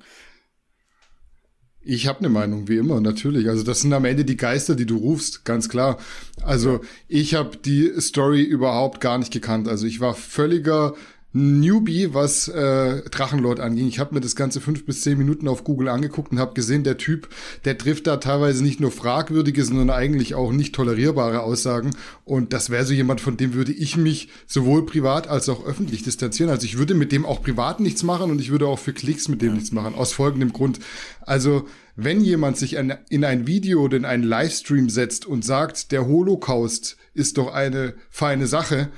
Ich habe eine Meinung, wie immer, natürlich. Also das sind am Ende die Geister, die du rufst, ganz klar. Also ich habe die Story überhaupt gar nicht gekannt. Also ich war völliger Newbie, was äh, Drachenlord anging. Ich habe mir das ganze fünf bis zehn Minuten auf Google angeguckt und habe gesehen, der Typ, der trifft da teilweise nicht nur fragwürdige, sondern eigentlich auch nicht tolerierbare Aussagen. Und das wäre so jemand, von dem würde ich mich sowohl privat als auch öffentlich distanzieren. Also ich würde mit dem auch privat nichts machen und ich würde auch für Klicks mit dem nichts machen. Aus folgendem Grund. Also wenn jemand sich in ein Video oder in einen Livestream setzt und sagt, der Holocaust ist doch eine feine Sache,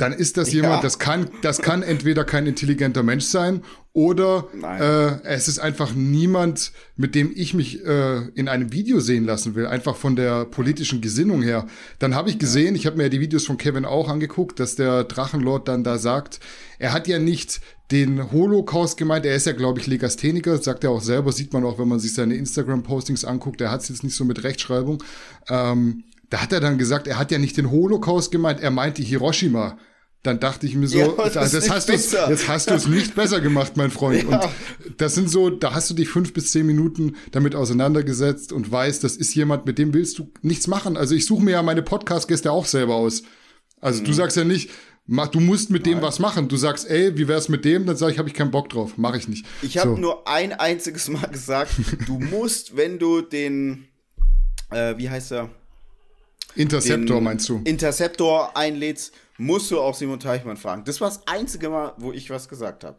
dann ist das ja. jemand, das kann, das kann entweder kein intelligenter Mensch sein oder äh, es ist einfach niemand, mit dem ich mich äh, in einem Video sehen lassen will, einfach von der politischen Gesinnung her. Dann habe ich gesehen, ich habe mir ja die Videos von Kevin auch angeguckt, dass der Drachenlord dann da sagt, er hat ja nicht den Holocaust gemeint, er ist ja, glaube ich, Legastheniker, sagt er auch selber, sieht man auch, wenn man sich seine Instagram-Postings anguckt, er hat es jetzt nicht so mit Rechtschreibung. Ähm, da hat er dann gesagt, er hat ja nicht den Holocaust gemeint, er meinte Hiroshima. Dann dachte ich mir so, ja, das, das hast jetzt hast du es nicht besser gemacht, mein Freund. Ja. Und das sind so, da hast du dich fünf bis zehn Minuten damit auseinandergesetzt und weißt, das ist jemand, mit dem willst du nichts machen. Also ich suche mir ja meine Podcast-Gäste auch selber aus. Also mhm. du sagst ja nicht, mach, du musst mit Nein. dem was machen. Du sagst, ey, wie wär's mit dem? Dann sage ich, habe ich keinen Bock drauf, mache ich nicht. Ich habe so. nur ein einziges Mal gesagt, du musst, wenn du den, äh, wie heißt er? Interceptor meinst du? Interceptor einlädst, musst du auch Simon Teichmann fragen. Das war das einzige Mal, wo ich was gesagt habe.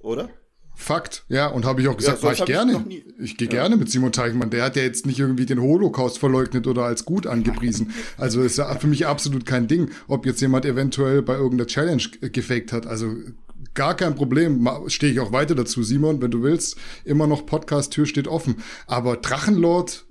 Oder? Fakt, ja, und habe ich auch gesagt, ja, war ich gerne. Ich, ich gehe ja. gerne mit Simon Teichmann. Der hat ja jetzt nicht irgendwie den Holocaust verleugnet oder als gut angepriesen. Also ist ja für mich absolut kein Ding, ob jetzt jemand eventuell bei irgendeiner Challenge gefaked hat. Also gar kein Problem. Stehe ich auch weiter dazu, Simon, wenn du willst. Immer noch Podcast-Tür steht offen. Aber Drachenlord,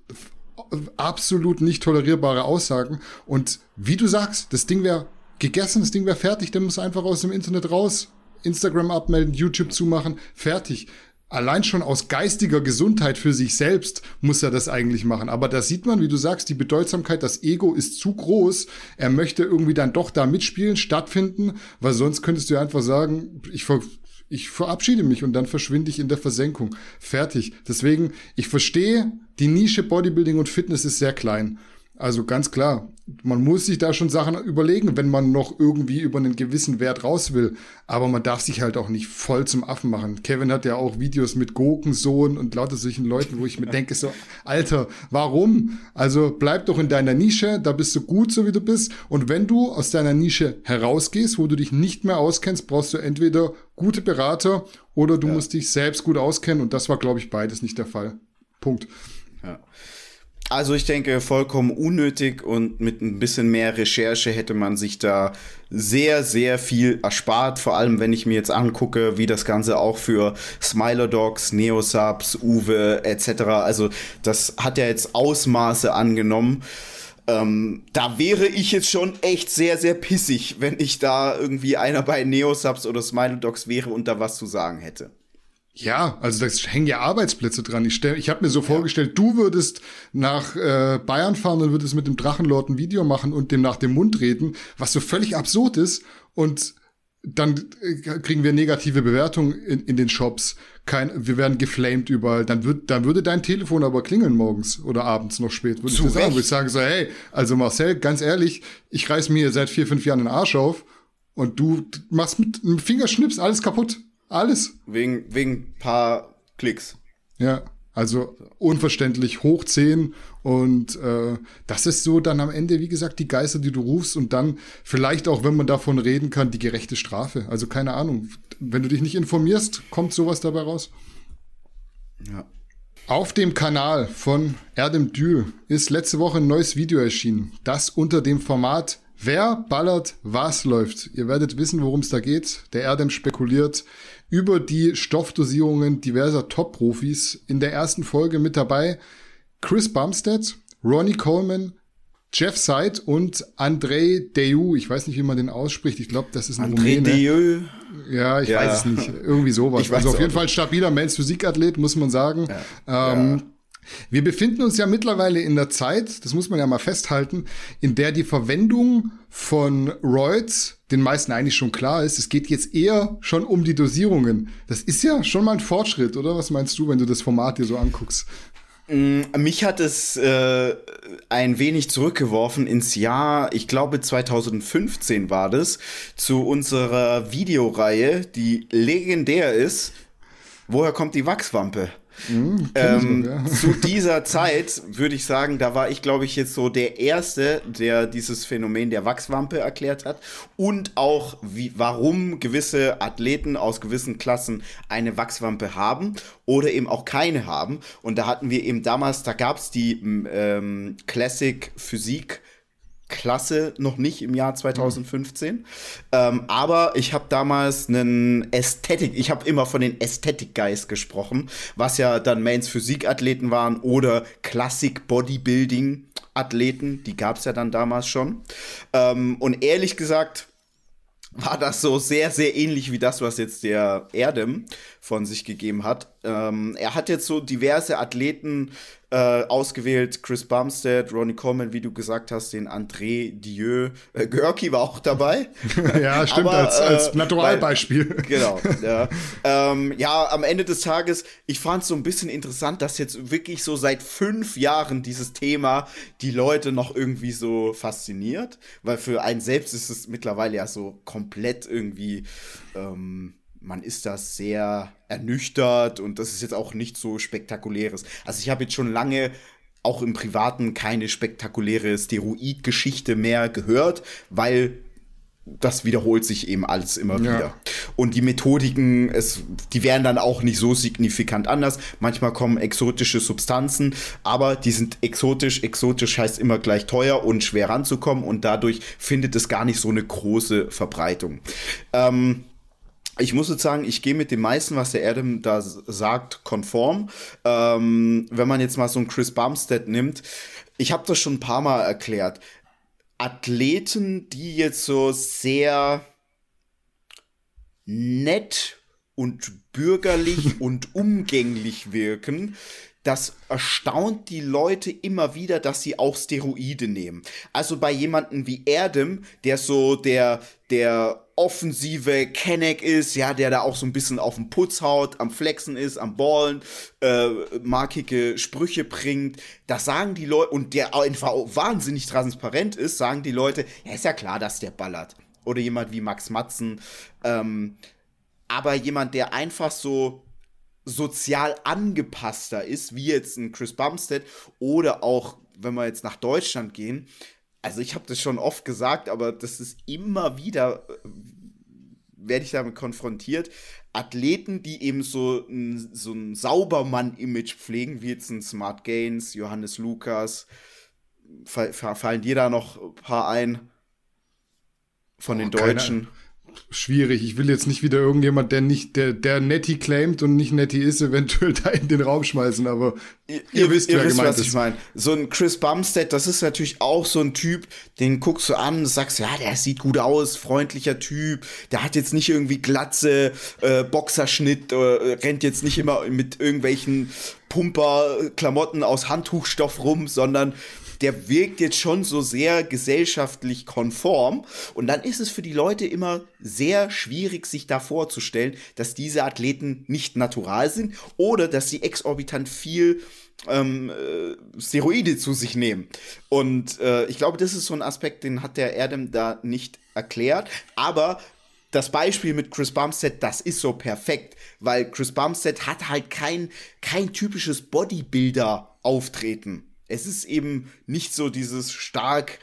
absolut nicht tolerierbare Aussagen. Und wie du sagst, das Ding wäre gegessen, das Ding wäre fertig, der muss einfach aus dem Internet raus, Instagram abmelden, YouTube zumachen, fertig. Allein schon aus geistiger Gesundheit für sich selbst muss er das eigentlich machen. Aber da sieht man, wie du sagst, die Bedeutsamkeit, das Ego ist zu groß. Er möchte irgendwie dann doch da mitspielen, stattfinden, weil sonst könntest du einfach sagen, ich, ver ich verabschiede mich und dann verschwinde ich in der Versenkung. Fertig. Deswegen, ich verstehe, die Nische Bodybuilding und Fitness ist sehr klein. Also ganz klar, man muss sich da schon Sachen überlegen, wenn man noch irgendwie über einen gewissen Wert raus will. Aber man darf sich halt auch nicht voll zum Affen machen. Kevin hat ja auch Videos mit Gurkensohn und lauter solchen Leuten, wo ich mir denke so, Alter, warum? Also bleib doch in deiner Nische, da bist du gut, so wie du bist. Und wenn du aus deiner Nische herausgehst, wo du dich nicht mehr auskennst, brauchst du entweder gute Berater oder du ja. musst dich selbst gut auskennen. Und das war, glaube ich, beides nicht der Fall. Punkt. Ja. Also ich denke, vollkommen unnötig und mit ein bisschen mehr Recherche hätte man sich da sehr, sehr viel erspart. Vor allem, wenn ich mir jetzt angucke, wie das Ganze auch für Smiler Dogs, Neosubs, Uwe etc. Also das hat ja jetzt Ausmaße angenommen. Ähm, da wäre ich jetzt schon echt sehr, sehr pissig, wenn ich da irgendwie einer bei Neosubs oder Smiler Dogs wäre und da was zu sagen hätte. Ja, also da hängen ja Arbeitsplätze dran. Ich, stell, ich habe mir so ja. vorgestellt, du würdest nach äh, Bayern fahren und würdest mit dem Drachenlord ein Video machen und dem nach dem Mund reden, was so völlig absurd ist. Und dann äh, kriegen wir negative Bewertungen in, in den Shops. Kein, wir werden geflamed überall. Dann, wird, dann würde dein Telefon aber klingeln morgens oder abends noch spät. Würde ich sagen, würde ich sagen so, hey, also Marcel, ganz ehrlich, ich reiß mir seit vier, fünf Jahren den Arsch auf und du machst mit einem Fingerschnips alles kaputt. Alles. Wegen, wegen paar Klicks. Ja, also unverständlich hoch 10 und äh, das ist so dann am Ende, wie gesagt, die Geister, die du rufst und dann vielleicht auch, wenn man davon reden kann, die gerechte Strafe. Also keine Ahnung, wenn du dich nicht informierst, kommt sowas dabei raus. Ja. Auf dem Kanal von Erdem Dül ist letzte Woche ein neues Video erschienen, das unter dem Format Wer ballert, was läuft? Ihr werdet wissen, worum es da geht. Der Erdem spekuliert, über die Stoffdosierungen diverser Top-Profis. In der ersten Folge mit dabei Chris Bumstead, Ronnie Coleman, Jeff Seid und Andrei Deu. Ich weiß nicht, wie man den ausspricht. Ich glaube, das ist ein Andrei Rumäne. Deu. Ja, ich ja. weiß es nicht. Irgendwie sowas. Also auf jeden Fall stabiler Men's Physikathlet, muss man sagen. Ja. Ähm, ja. Wir befinden uns ja mittlerweile in der Zeit, das muss man ja mal festhalten, in der die Verwendung von Roids den meisten eigentlich schon klar ist. Es geht jetzt eher schon um die Dosierungen. Das ist ja schon mal ein Fortschritt, oder? Was meinst du, wenn du das Format dir so anguckst? Mm, mich hat es äh, ein wenig zurückgeworfen ins Jahr, ich glaube 2015 war das, zu unserer Videoreihe, die legendär ist. Woher kommt die Wachswampe? Mhm, ähm, ja. Zu dieser Zeit würde ich sagen, da war ich, glaube ich, jetzt so der Erste, der dieses Phänomen der Wachswampe erklärt hat und auch, wie, warum gewisse Athleten aus gewissen Klassen eine Wachswampe haben oder eben auch keine haben. Und da hatten wir eben damals, da gab es die ähm, Classic Physik Klasse noch nicht im Jahr 2015. Mhm. Ähm, aber ich habe damals einen Ästhetik, ich habe immer von den Ästhetik-Guys gesprochen, was ja dann Mains Physikathleten waren oder Classic Bodybuilding Athleten, die gab es ja dann damals schon. Ähm, und ehrlich gesagt, war das so sehr, sehr ähnlich wie das, was jetzt der Erdem von sich gegeben hat. Ähm, er hat jetzt so diverse Athleten äh, ausgewählt. Chris Bumstead, Ronnie Coleman, wie du gesagt hast, den André Dieu. Äh, Görki war auch dabei. ja, stimmt, Aber, als, als äh, Naturalbeispiel. Weil, genau. Ja. ähm, ja, am Ende des Tages, ich fand es so ein bisschen interessant, dass jetzt wirklich so seit fünf Jahren dieses Thema die Leute noch irgendwie so fasziniert. Weil für einen selbst ist es mittlerweile ja so komplett irgendwie. Ähm, man ist da sehr ernüchtert und das ist jetzt auch nicht so spektakuläres. Also ich habe jetzt schon lange auch im Privaten keine spektakuläre Steroid-Geschichte mehr gehört, weil das wiederholt sich eben alles immer ja. wieder. Und die Methodiken, es, die werden dann auch nicht so signifikant anders. Manchmal kommen exotische Substanzen, aber die sind exotisch. Exotisch heißt immer gleich teuer und schwer ranzukommen und dadurch findet es gar nicht so eine große Verbreitung. Ähm, ich muss jetzt sagen, ich gehe mit dem meisten, was der Adam da sagt, konform. Ähm, wenn man jetzt mal so einen Chris Bumstead nimmt, ich habe das schon ein paar Mal erklärt. Athleten, die jetzt so sehr nett und bürgerlich und umgänglich wirken, das erstaunt die Leute immer wieder, dass sie auch Steroide nehmen. Also bei jemanden wie Erdem, der so der, der offensive Kenneck ist, ja, der da auch so ein bisschen auf den Putz haut, am Flexen ist, am Ballen, äh, markige Sprüche bringt, das sagen die Leute, und der einfach wahnsinnig transparent ist, sagen die Leute, ja, ist ja klar, dass der ballert. Oder jemand wie Max Matzen. Ähm, aber jemand, der einfach so sozial angepasster ist, wie jetzt ein Chris Bumstead oder auch, wenn wir jetzt nach Deutschland gehen, also ich habe das schon oft gesagt, aber das ist immer wieder, äh, werde ich damit konfrontiert, Athleten, die eben so ein, so ein Saubermann-Image pflegen, wie jetzt ein Smart Gains, Johannes Lukas, fallen dir da noch ein paar ein von den Deutschen? Keine schwierig. Ich will jetzt nicht wieder irgendjemand, der nicht, der, der Netty claimt und nicht Netty ist, eventuell da in den Raum schmeißen, aber ihr, ihr wisst, ihr wisst was ist. ich meine. So ein Chris Bumstead, das ist natürlich auch so ein Typ, den guckst du an und sagst, ja, der sieht gut aus, freundlicher Typ, der hat jetzt nicht irgendwie Glatze, äh, Boxerschnitt, äh, rennt jetzt nicht immer mit irgendwelchen Pumper-Klamotten aus Handtuchstoff rum, sondern der wirkt jetzt schon so sehr gesellschaftlich konform. Und dann ist es für die Leute immer sehr schwierig, sich da vorzustellen, dass diese Athleten nicht natural sind oder dass sie exorbitant viel ähm, äh, Steroide zu sich nehmen. Und äh, ich glaube, das ist so ein Aspekt, den hat der Erdem da nicht erklärt. Aber das Beispiel mit Chris Bumstead, das ist so perfekt, weil Chris Bumstead hat halt kein, kein typisches Bodybuilder-Auftreten. Es ist eben nicht so dieses stark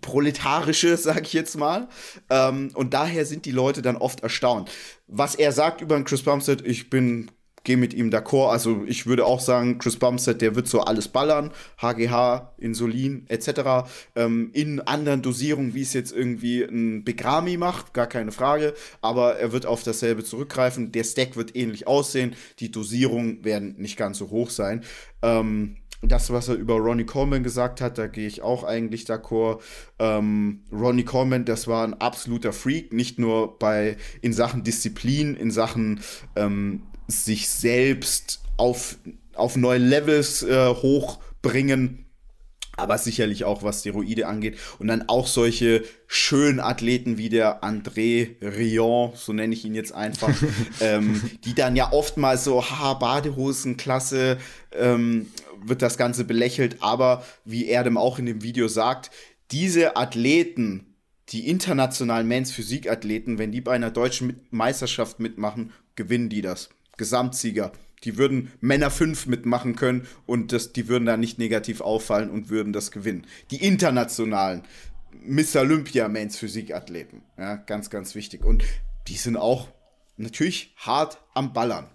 proletarische, sag ich jetzt mal. Ähm, und daher sind die Leute dann oft erstaunt. Was er sagt über Chris Bumstead, ich bin gehe mit ihm d'accord. Also ich würde auch sagen, Chris Bumstead, der wird so alles ballern, HGH, Insulin etc. Ähm, in anderen Dosierungen, wie es jetzt irgendwie ein Begrami macht, gar keine Frage. Aber er wird auf dasselbe zurückgreifen. Der Stack wird ähnlich aussehen. Die Dosierungen werden nicht ganz so hoch sein. Ähm, das, was er über Ronnie Coleman gesagt hat, da gehe ich auch eigentlich d'accord. Ähm, Ronnie Coleman, das war ein absoluter Freak, nicht nur bei in Sachen Disziplin, in Sachen ähm, sich selbst auf, auf neue Levels äh, hochbringen, aber sicherlich auch was Steroide angeht. Und dann auch solche schönen Athleten wie der André Rion, so nenne ich ihn jetzt einfach, ähm, die dann ja oftmals so, haha, Badehosenklasse, ähm, wird das Ganze belächelt, aber wie er dem auch in dem Video sagt, diese Athleten, die internationalen Men's Physikathleten, wenn die bei einer deutschen Meisterschaft mitmachen, gewinnen die das. Gesamtsieger. Die würden Männer 5 mitmachen können und das, die würden da nicht negativ auffallen und würden das gewinnen. Die internationalen Miss Olympia Men's Physikathleten. Ja, ganz, ganz wichtig. Und die sind auch natürlich hart am Ballern.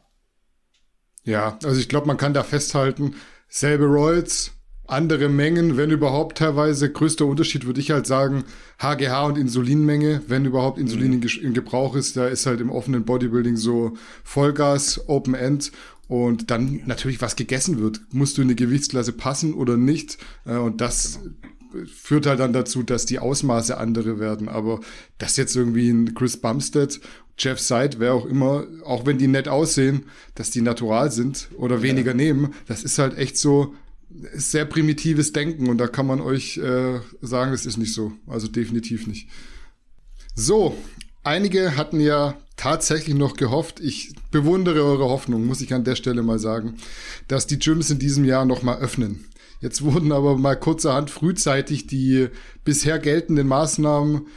Ja, also ich glaube, man kann da festhalten, selbe Royals, andere Mengen, wenn überhaupt teilweise. Größter Unterschied würde ich halt sagen, HGH und Insulinmenge, wenn überhaupt Insulin mhm. in, Gebrauch ist, da ist halt im offenen Bodybuilding so Vollgas, Open End und dann natürlich, was gegessen wird. Musst du in die Gewichtsklasse passen oder nicht? Äh, und das genau. führt halt dann dazu, dass die Ausmaße andere werden. Aber das jetzt irgendwie ein Chris Bumstead, Jeff Seid, wer auch immer, auch wenn die nett aussehen, dass die natural sind oder weniger ja. nehmen, das ist halt echt so ist sehr primitives Denken und da kann man euch äh, sagen, es ist nicht so. Also definitiv nicht. So, einige hatten ja tatsächlich noch gehofft, ich bewundere eure Hoffnung, muss ich an der Stelle mal sagen, dass die Gyms in diesem Jahr noch mal öffnen. Jetzt wurden aber mal kurzerhand frühzeitig die bisher geltenden Maßnahmen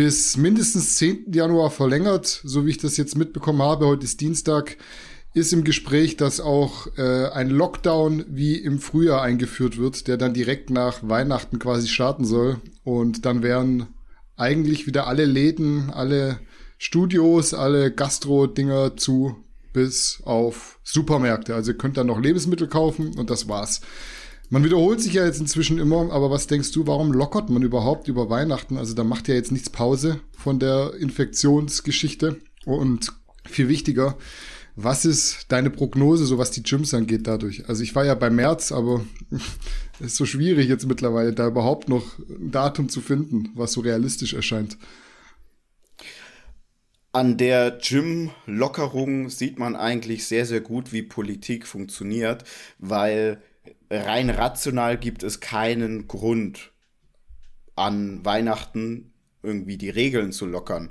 bis mindestens 10. Januar verlängert, so wie ich das jetzt mitbekommen habe. Heute ist Dienstag. Ist im Gespräch, dass auch äh, ein Lockdown wie im Frühjahr eingeführt wird, der dann direkt nach Weihnachten quasi starten soll. Und dann wären eigentlich wieder alle Läden, alle Studios, alle Gastro-Dinger zu, bis auf Supermärkte. Also ihr könnt dann noch Lebensmittel kaufen und das war's. Man wiederholt sich ja jetzt inzwischen immer, aber was denkst du, warum lockert man überhaupt über Weihnachten? Also da macht ja jetzt nichts Pause von der Infektionsgeschichte. Und viel wichtiger, was ist deine Prognose, so was die Gyms angeht dadurch? Also ich war ja beim März, aber es ist so schwierig jetzt mittlerweile, da überhaupt noch ein Datum zu finden, was so realistisch erscheint. An der Gym-Lockerung sieht man eigentlich sehr, sehr gut, wie Politik funktioniert, weil rein rational gibt es keinen Grund, an Weihnachten irgendwie die Regeln zu lockern.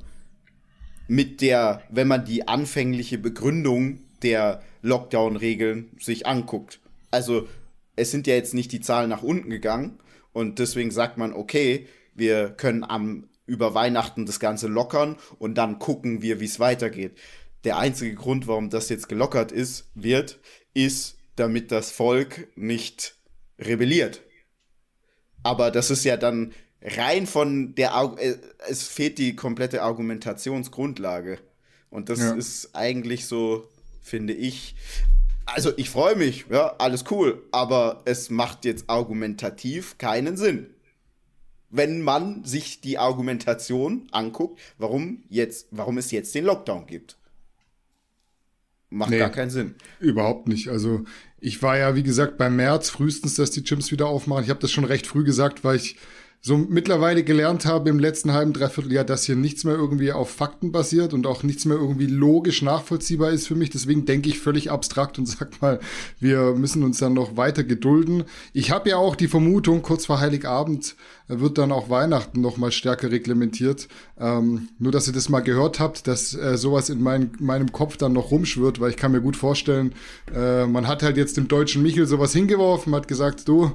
Mit der, wenn man die anfängliche Begründung der Lockdown-Regeln sich anguckt. Also, es sind ja jetzt nicht die Zahlen nach unten gegangen und deswegen sagt man, okay, wir können am über Weihnachten das Ganze lockern und dann gucken wir, wie es weitergeht. Der einzige Grund, warum das jetzt gelockert ist, wird, ist, damit das Volk nicht rebelliert. Aber das ist ja dann rein von der, äh, es fehlt die komplette Argumentationsgrundlage. Und das ja. ist eigentlich so, finde ich, also ich freue mich, ja, alles cool, aber es macht jetzt argumentativ keinen Sinn. Wenn man sich die Argumentation anguckt, warum jetzt, warum es jetzt den Lockdown gibt. Macht nee, gar keinen Sinn. Überhaupt nicht. Also ich war ja, wie gesagt, beim März frühestens, dass die Gyms wieder aufmachen. Ich habe das schon recht früh gesagt, weil ich so mittlerweile gelernt habe im letzten halben Dreivierteljahr, dass hier nichts mehr irgendwie auf Fakten basiert und auch nichts mehr irgendwie logisch nachvollziehbar ist für mich. Deswegen denke ich völlig abstrakt und sag mal, wir müssen uns dann noch weiter gedulden. Ich habe ja auch die Vermutung, kurz vor Heiligabend wird dann auch Weihnachten noch mal stärker reglementiert. Ähm, nur, dass ihr das mal gehört habt, dass äh, sowas in mein, meinem Kopf dann noch rumschwirrt, weil ich kann mir gut vorstellen, äh, man hat halt jetzt dem deutschen Michel sowas hingeworfen, hat gesagt, du,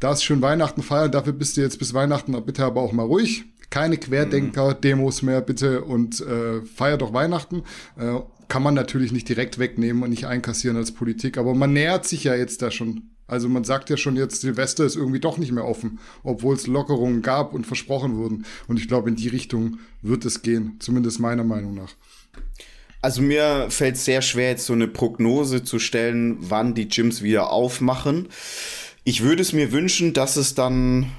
darfst schön Weihnachten feiern, dafür bist du jetzt bis Weihnachten bitte aber auch mal ruhig. Keine Querdenker-Demos mehr bitte und äh, feier doch Weihnachten. Äh, kann man natürlich nicht direkt wegnehmen und nicht einkassieren als Politik, aber man nähert sich ja jetzt da schon. Also man sagt ja schon jetzt, Silvester ist irgendwie doch nicht mehr offen, obwohl es Lockerungen gab und versprochen wurden. Und ich glaube, in die Richtung wird es gehen, zumindest meiner Meinung nach. Also mir fällt sehr schwer, jetzt so eine Prognose zu stellen, wann die Gyms wieder aufmachen. Ich würde es mir wünschen, dass es dann,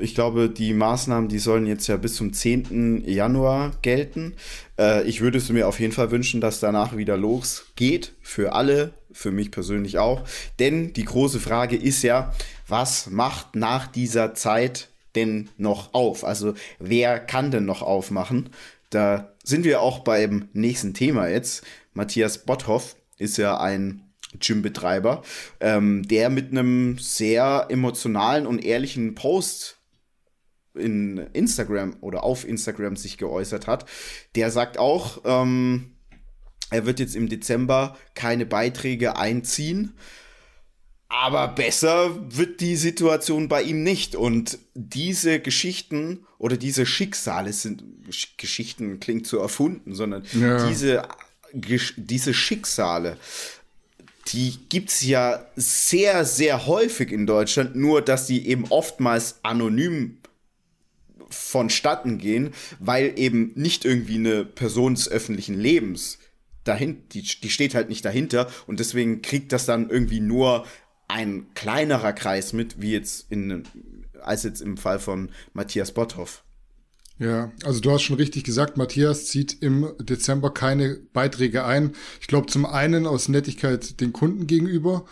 ich glaube, die Maßnahmen, die sollen jetzt ja bis zum 10. Januar gelten. Äh, ich würde es mir auf jeden Fall wünschen, dass danach wieder losgeht. Für alle, für mich persönlich auch. Denn die große Frage ist ja, was macht nach dieser Zeit denn noch auf? Also wer kann denn noch aufmachen? Da sind wir auch beim nächsten Thema jetzt. Matthias Botthoff ist ja ein Gymbetreiber, ähm, der mit einem sehr emotionalen und ehrlichen Post in Instagram oder auf Instagram sich geäußert hat. Der sagt auch, ähm, er wird jetzt im Dezember keine Beiträge einziehen. Aber besser wird die Situation bei ihm nicht. Und diese Geschichten oder diese Schicksale sind, Geschichten klingt zu erfunden, sondern ja. diese, diese Schicksale die gibt es ja sehr, sehr häufig in Deutschland, nur dass die eben oftmals anonym vonstatten gehen, weil eben nicht irgendwie eine Person des öffentlichen Lebens dahin, die, die steht halt nicht dahinter und deswegen kriegt das dann irgendwie nur ein kleinerer Kreis mit, wie jetzt in, als jetzt im Fall von Matthias Botthoff. Ja, also du hast schon richtig gesagt, Matthias zieht im Dezember keine Beiträge ein. Ich glaube zum einen aus Nettigkeit den Kunden gegenüber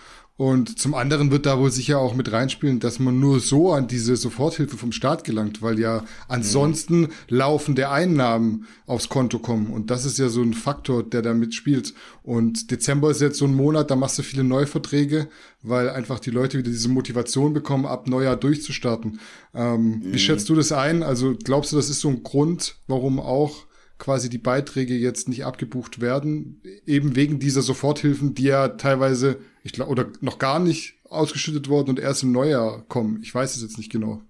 Und zum anderen wird da wohl sicher auch mit reinspielen, dass man nur so an diese Soforthilfe vom Staat gelangt, weil ja ansonsten laufende Einnahmen aufs Konto kommen. Und das ist ja so ein Faktor, der da mitspielt. Und Dezember ist jetzt so ein Monat, da machst du viele Neuverträge, weil einfach die Leute wieder diese Motivation bekommen, ab Neujahr durchzustarten. Ähm, mhm. Wie schätzt du das ein? Also glaubst du, das ist so ein Grund, warum auch quasi die Beiträge jetzt nicht abgebucht werden, eben wegen dieser Soforthilfen, die ja teilweise, ich glaube, oder noch gar nicht ausgeschüttet worden und erst im Neujahr kommen. Ich weiß es jetzt nicht genau.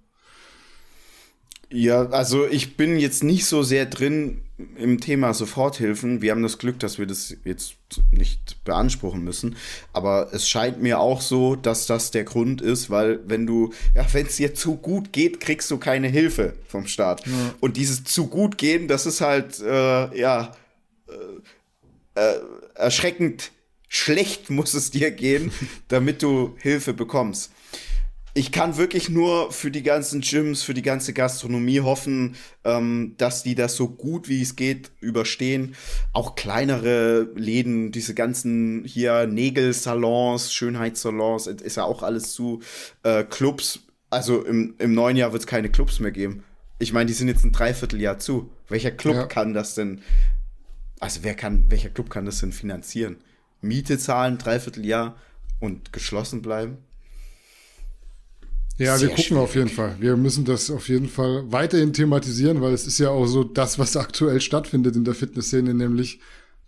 Ja, also ich bin jetzt nicht so sehr drin im Thema Soforthilfen. Wir haben das Glück, dass wir das jetzt nicht beanspruchen müssen. Aber es scheint mir auch so, dass das der Grund ist, weil wenn du, ja, wenn es dir zu gut geht, kriegst du keine Hilfe vom Staat. Ja. Und dieses zu gut gehen, das ist halt, äh, ja, äh, äh, erschreckend schlecht muss es dir gehen, damit du Hilfe bekommst ich kann wirklich nur für die ganzen Gyms, für die ganze Gastronomie hoffen, ähm, dass die das so gut wie es geht überstehen. Auch kleinere Läden, diese ganzen hier Nägelsalons, Schönheitssalons, ist ja auch alles zu. Äh, Clubs, also im, im neuen Jahr wird es keine Clubs mehr geben. Ich meine, die sind jetzt ein Dreivierteljahr zu. Welcher Club ja. kann das denn? Also wer kann, welcher Club kann das denn finanzieren? Miete zahlen, Dreivierteljahr und geschlossen bleiben? Ja, wir gucken schwierig. auf jeden Fall. Wir müssen das auf jeden Fall weiterhin thematisieren, weil es ist ja auch so das, was aktuell stattfindet in der Fitnessszene, nämlich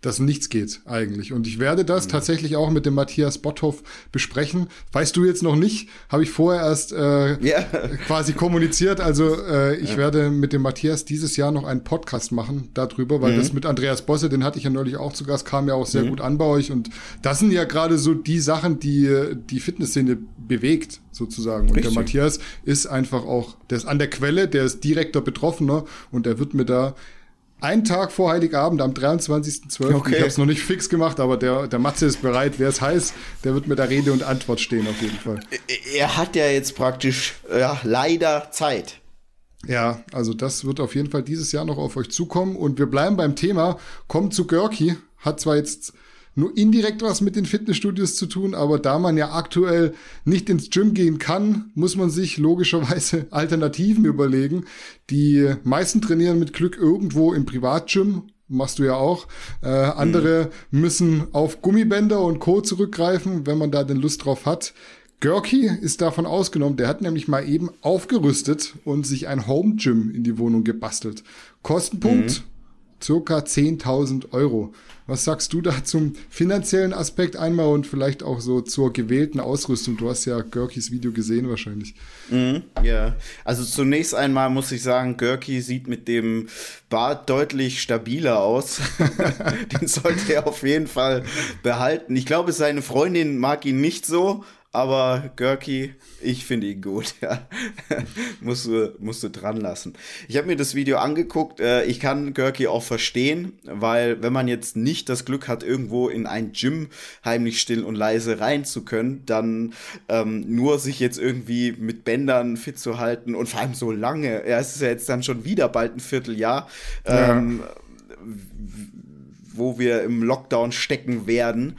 dass nichts geht eigentlich. Und ich werde das mhm. tatsächlich auch mit dem Matthias Botthoff besprechen. Weißt du jetzt noch nicht, habe ich vorher erst äh, ja. quasi kommuniziert. Also äh, ich ja. werde mit dem Matthias dieses Jahr noch einen Podcast machen darüber, weil mhm. das mit Andreas Bosse, den hatte ich ja neulich auch zu Gast, kam ja auch sehr mhm. gut an bei euch. Und das sind ja gerade so die Sachen, die die Fitnessszene bewegt sozusagen. Und Richtig. der Matthias ist einfach auch, der ist an der Quelle, der ist direkter Betroffener und der wird mir da einen Tag vor Heiligabend, am 23.12. Okay. Ich habe es noch nicht fix gemacht, aber der, der Matze ist bereit. Wer es heißt, der wird mit der Rede und Antwort stehen auf jeden Fall. Er hat ja jetzt praktisch ja, leider Zeit. Ja, also das wird auf jeden Fall dieses Jahr noch auf euch zukommen. Und wir bleiben beim Thema. Kommt zu Görki. Hat zwar jetzt nur indirekt was mit den Fitnessstudios zu tun, aber da man ja aktuell nicht ins Gym gehen kann, muss man sich logischerweise Alternativen überlegen. Die meisten trainieren mit Glück irgendwo im Privatgym machst du ja auch. Äh, andere mhm. müssen auf Gummibänder und Co. zurückgreifen, wenn man da den Lust drauf hat. Görki ist davon ausgenommen, der hat nämlich mal eben aufgerüstet und sich ein Home Gym in die Wohnung gebastelt. Kostenpunkt mhm circa 10.000 Euro. Was sagst du da zum finanziellen Aspekt einmal und vielleicht auch so zur gewählten Ausrüstung? Du hast ja Görkis Video gesehen wahrscheinlich. Mhm, ja, also zunächst einmal muss ich sagen, Görki sieht mit dem Bart deutlich stabiler aus. Den sollte er auf jeden Fall behalten. Ich glaube, seine Freundin mag ihn nicht so, aber Görki, ich finde ihn gut, ja. musst, du, musst du dran lassen. Ich habe mir das Video angeguckt. Äh, ich kann Görki auch verstehen, weil wenn man jetzt nicht das Glück hat, irgendwo in ein Gym heimlich still und leise rein zu können, dann ähm, nur sich jetzt irgendwie mit Bändern fit zu halten und vor allem so lange. Ja, es ist ja jetzt dann schon wieder bald ein Vierteljahr. Ähm, ja. wo wir im Lockdown stecken werden.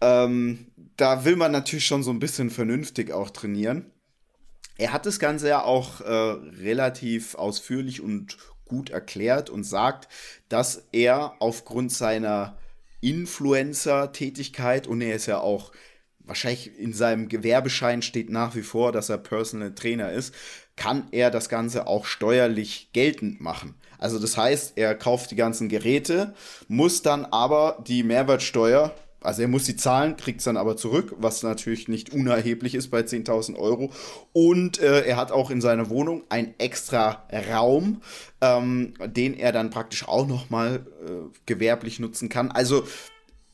Ähm, da will man natürlich schon so ein bisschen vernünftig auch trainieren. Er hat das Ganze ja auch äh, relativ ausführlich und gut erklärt und sagt, dass er aufgrund seiner Influencer-Tätigkeit und er ist ja auch wahrscheinlich in seinem Gewerbeschein steht nach wie vor, dass er Personal Trainer ist, kann er das Ganze auch steuerlich geltend machen. Also das heißt, er kauft die ganzen Geräte, muss dann aber die Mehrwertsteuer also er muss sie zahlen, kriegt es dann aber zurück, was natürlich nicht unerheblich ist bei 10.000 Euro. Und äh, er hat auch in seiner Wohnung einen extra Raum, ähm, den er dann praktisch auch noch mal äh, gewerblich nutzen kann. Also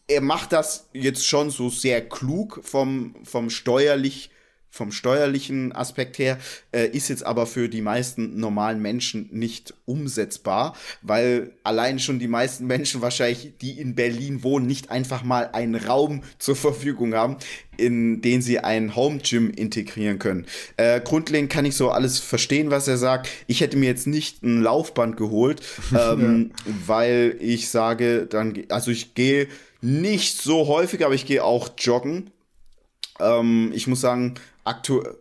er macht das jetzt schon so sehr klug vom, vom steuerlich vom steuerlichen Aspekt her, äh, ist jetzt aber für die meisten normalen Menschen nicht umsetzbar, weil allein schon die meisten Menschen wahrscheinlich, die in Berlin wohnen, nicht einfach mal einen Raum zur Verfügung haben, in den sie ein Home Gym integrieren können. Äh, grundlegend kann ich so alles verstehen, was er sagt. Ich hätte mir jetzt nicht ein Laufband geholt, ähm, ja. weil ich sage, dann, also ich gehe nicht so häufig, aber ich gehe auch joggen Ähm, ich muss sagen, aktuell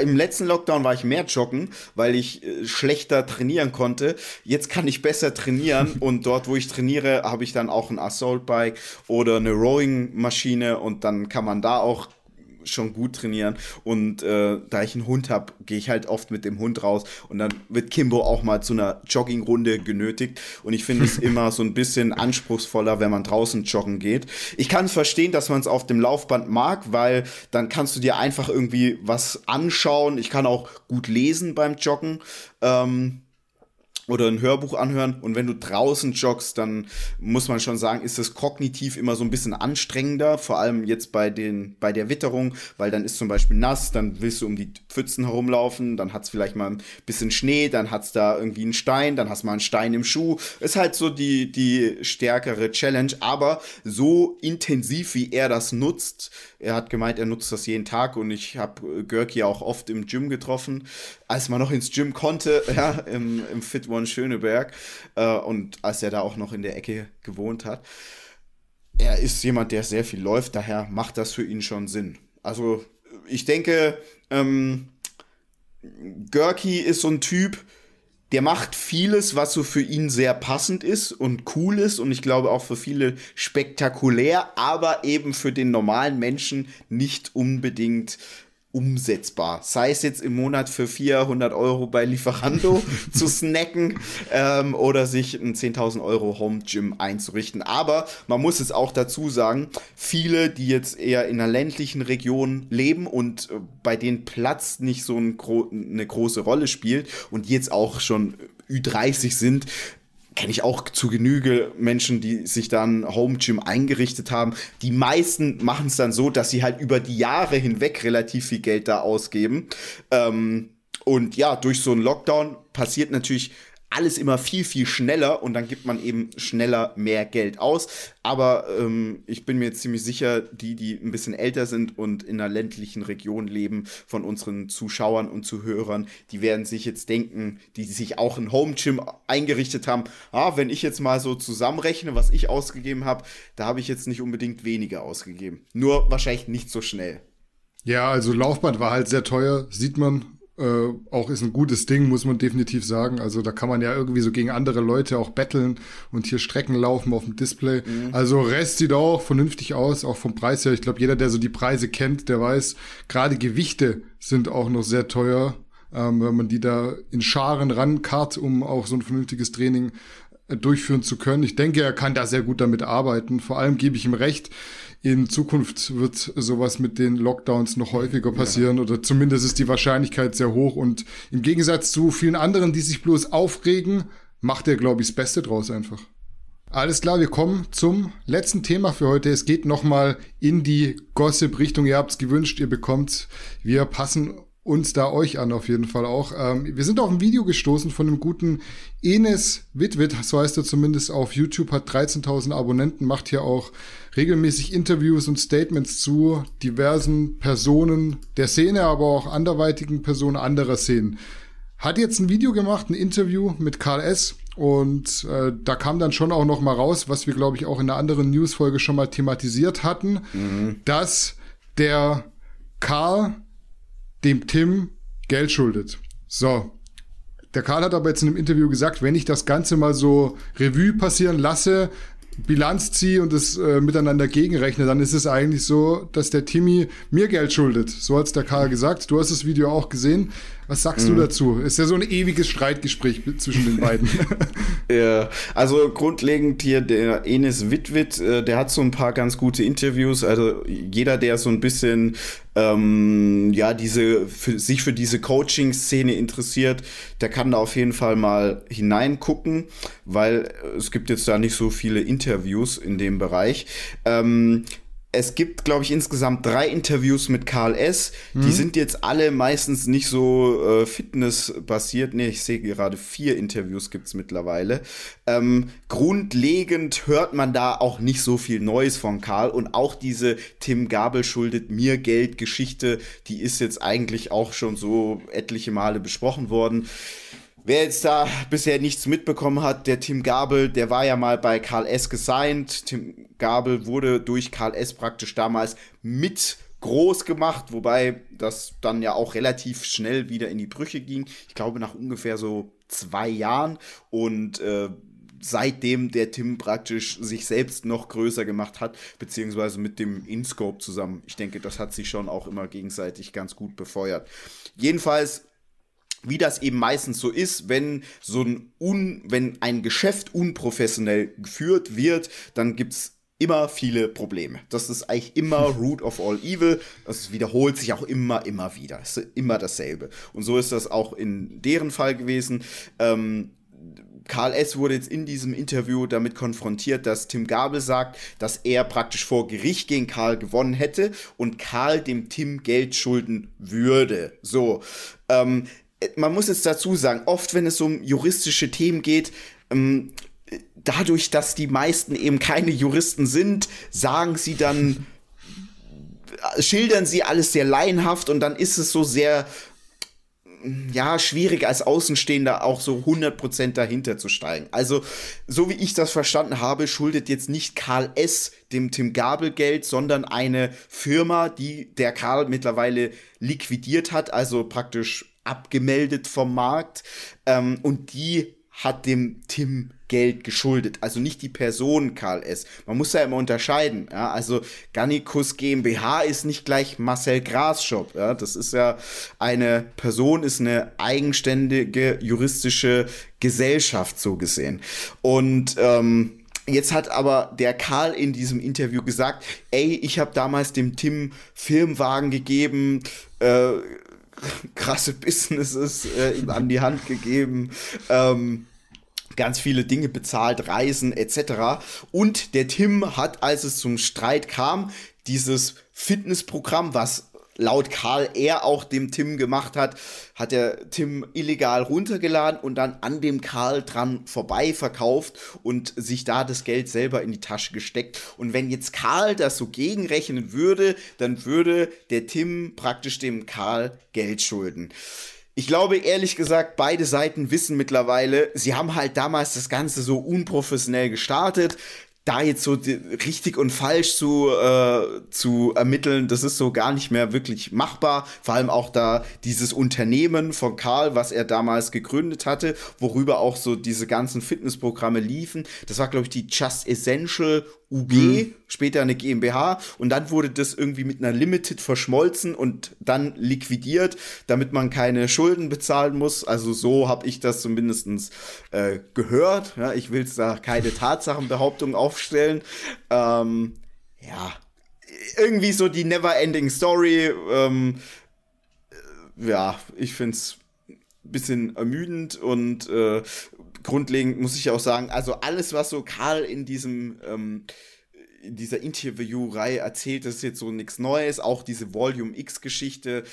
im letzten Lockdown war ich mehr joggen, weil ich äh, schlechter trainieren konnte. Jetzt kann ich besser trainieren und dort, wo ich trainiere, habe ich dann auch ein Assault Bike oder eine Rowing Maschine und dann kann man da auch schon gut trainieren. Und äh, da ich einen Hund habe, gehe ich halt oft mit dem Hund raus. Und dann wird Kimbo auch mal zu einer Joggingrunde genötigt. Und ich finde es immer so ein bisschen anspruchsvoller, wenn man draußen joggen geht. Ich kann es verstehen, dass man es auf dem Laufband mag, weil dann kannst du dir einfach irgendwie was anschauen. Ich kann auch gut lesen beim Joggen. Ähm, oder ein Hörbuch anhören und wenn du draußen joggst, dann muss man schon sagen, ist es kognitiv immer so ein bisschen anstrengender, vor allem jetzt bei den bei der Witterung, weil dann ist zum Beispiel nass, dann willst du um die Pfützen herumlaufen, dann hat's vielleicht mal ein bisschen Schnee, dann hat's da irgendwie einen Stein, dann hast du mal einen Stein im Schuh. Ist halt so die die stärkere Challenge, aber so intensiv wie er das nutzt, er hat gemeint, er nutzt das jeden Tag und ich habe Görki auch oft im Gym getroffen, als man noch ins Gym konnte, ja, im, im Fit One Schöneberg äh, und als er da auch noch in der Ecke gewohnt hat. Er ist jemand, der sehr viel läuft, daher macht das für ihn schon Sinn. Also ich denke, ähm, Görki ist so ein Typ, der macht vieles, was so für ihn sehr passend ist und cool ist und ich glaube auch für viele spektakulär, aber eben für den normalen Menschen nicht unbedingt umsetzbar. Sei es jetzt im Monat für 400 Euro bei Lieferando zu snacken ähm, oder sich ein 10.000 Euro Home Gym einzurichten. Aber man muss es auch dazu sagen, viele, die jetzt eher in einer ländlichen Region leben und äh, bei denen Platz nicht so ein gro eine große Rolle spielt und jetzt auch schon Ü30 sind, kenne ich auch zu Genüge Menschen, die sich dann Home Gym eingerichtet haben. Die meisten machen es dann so, dass sie halt über die Jahre hinweg relativ viel Geld da ausgeben. Ähm, und ja, durch so einen Lockdown passiert natürlich alles immer viel, viel schneller und dann gibt man eben schneller mehr Geld aus. Aber ähm, ich bin mir ziemlich sicher, die, die ein bisschen älter sind und in einer ländlichen Region leben, von unseren Zuschauern und Zuhörern, die werden sich jetzt denken, die sich auch ein Home Gym eingerichtet haben, ah, wenn ich jetzt mal so zusammenrechne, was ich ausgegeben habe, da habe ich jetzt nicht unbedingt weniger ausgegeben. Nur wahrscheinlich nicht so schnell. Ja, also Laufband war halt sehr teuer, sieht man äh, auch ist ein gutes Ding, muss man definitiv sagen. Also da kann man ja irgendwie so gegen andere Leute auch betteln und hier Strecken laufen auf dem Display. Mhm. Also Rest sieht auch vernünftig aus, auch vom Preis her. Ich glaube, jeder, der so die Preise kennt, der weiß, gerade Gewichte sind auch noch sehr teuer, ähm, wenn man die da in Scharen rankarrt, um auch so ein vernünftiges Training äh, durchführen zu können. Ich denke, er kann da sehr gut damit arbeiten. Vor allem gebe ich ihm recht in Zukunft wird sowas mit den Lockdowns noch häufiger passieren ja. oder zumindest ist die Wahrscheinlichkeit sehr hoch und im Gegensatz zu vielen anderen, die sich bloß aufregen, macht er, glaube ich, das Beste draus einfach. Alles klar, wir kommen zum letzten Thema für heute. Es geht nochmal in die Gossip-Richtung. Ihr habt es gewünscht, ihr bekommt. Wir passen uns da euch an auf jeden Fall auch. Ähm, wir sind auf ein Video gestoßen von einem guten Enes Witwit, so heißt er zumindest auf YouTube, hat 13.000 Abonnenten, macht hier auch regelmäßig Interviews und Statements zu diversen Personen der Szene, aber auch anderweitigen Personen anderer Szenen. Hat jetzt ein Video gemacht, ein Interview mit Karl S. Und äh, da kam dann schon auch noch mal raus, was wir, glaube ich, auch in einer anderen Newsfolge schon mal thematisiert hatten, mhm. dass der Karl dem Tim Geld schuldet. So. Der Karl hat aber jetzt in einem Interview gesagt, wenn ich das Ganze mal so Revue passieren lasse, Bilanz ziehe und das äh, miteinander gegenrechne, dann ist es eigentlich so, dass der Timmy mir Geld schuldet. So hat's der Karl gesagt. Du hast das Video auch gesehen. Was sagst mhm. du dazu? Ist ja so ein ewiges Streitgespräch zwischen den beiden. ja, also grundlegend hier der Enes Witwit, äh, der hat so ein paar ganz gute Interviews. Also jeder, der so ein bisschen ähm, ja diese für, sich für diese Coaching-Szene interessiert, der kann da auf jeden Fall mal hineingucken, weil es gibt jetzt da nicht so viele Interviews in dem Bereich. Ähm, es gibt, glaube ich, insgesamt drei Interviews mit Karl S. Mhm. Die sind jetzt alle meistens nicht so äh, fitnessbasiert. Nee, ich sehe gerade vier Interviews gibt's mittlerweile. Ähm, grundlegend hört man da auch nicht so viel Neues von Karl. Und auch diese Tim Gabel schuldet mir Geld Geschichte, die ist jetzt eigentlich auch schon so etliche Male besprochen worden. Wer jetzt da bisher nichts mitbekommen hat, der Tim Gabel, der war ja mal bei Karl S. gesigned. Tim Gabel wurde durch Karl S. praktisch damals mit groß gemacht, wobei das dann ja auch relativ schnell wieder in die Brüche ging. Ich glaube nach ungefähr so zwei Jahren und äh, seitdem der Tim praktisch sich selbst noch größer gemacht hat, beziehungsweise mit dem InScope zusammen. Ich denke, das hat sich schon auch immer gegenseitig ganz gut befeuert. Jedenfalls wie das eben meistens so ist, wenn so ein un, wenn ein Geschäft unprofessionell geführt wird, dann gibt's immer viele Probleme. Das ist eigentlich immer Root of all evil. Das wiederholt sich auch immer, immer wieder. Es ist immer dasselbe. Und so ist das auch in deren Fall gewesen. Ähm, Karl S. wurde jetzt in diesem Interview damit konfrontiert, dass Tim Gabel sagt, dass er praktisch vor Gericht gegen Karl gewonnen hätte und Karl dem Tim Geld schulden würde. So. Ähm, man muss jetzt dazu sagen, oft, wenn es um juristische Themen geht, ähm, dadurch, dass die meisten eben keine Juristen sind, sagen sie dann, schildern sie alles sehr laienhaft und dann ist es so sehr ja, schwierig als Außenstehender auch so 100% dahinter zu steigen. Also, so wie ich das verstanden habe, schuldet jetzt nicht Karl S. dem Tim Gabel Geld, sondern eine Firma, die der Karl mittlerweile liquidiert hat, also praktisch abgemeldet vom Markt. Ähm, und die hat dem Tim Geld geschuldet. Also nicht die Person Karl S. Man muss ja immer unterscheiden. Ja? Also Gannikus GmbH ist nicht gleich Marcel Graschop. Ja? Das ist ja eine Person, ist eine eigenständige juristische Gesellschaft so gesehen. Und ähm, Jetzt hat aber der Karl in diesem Interview gesagt, ey, ich habe damals dem Tim Firmenwagen gegeben, äh, krasse Businesses äh, ihm an die Hand gegeben. Ähm, ganz viele Dinge bezahlt, Reisen etc. Und der Tim hat, als es zum Streit kam, dieses Fitnessprogramm, was laut Karl er auch dem Tim gemacht hat, hat der Tim illegal runtergeladen und dann an dem Karl dran vorbei verkauft und sich da das Geld selber in die Tasche gesteckt. Und wenn jetzt Karl das so gegenrechnen würde, dann würde der Tim praktisch dem Karl Geld schulden. Ich glaube ehrlich gesagt, beide Seiten wissen mittlerweile, sie haben halt damals das Ganze so unprofessionell gestartet da jetzt so richtig und falsch zu, äh, zu ermitteln, das ist so gar nicht mehr wirklich machbar. Vor allem auch da dieses Unternehmen von Karl, was er damals gegründet hatte, worüber auch so diese ganzen Fitnessprogramme liefen. Das war, glaube ich, die Just Essential UG, mhm. Später eine GmbH und dann wurde das irgendwie mit einer Limited verschmolzen und dann liquidiert, damit man keine Schulden bezahlen muss. Also so habe ich das zumindest äh, gehört. Ja, ich will da keine Tatsachenbehauptung aufstellen. Ähm, ja, irgendwie so die Never-Ending Story. Ähm, äh, ja, ich finde es ein bisschen ermüdend und äh, grundlegend muss ich auch sagen, also alles, was so Karl in diesem ähm, in dieser Interviewreihe erzählt, das ist jetzt so nichts Neues, auch diese Volume X-Geschichte.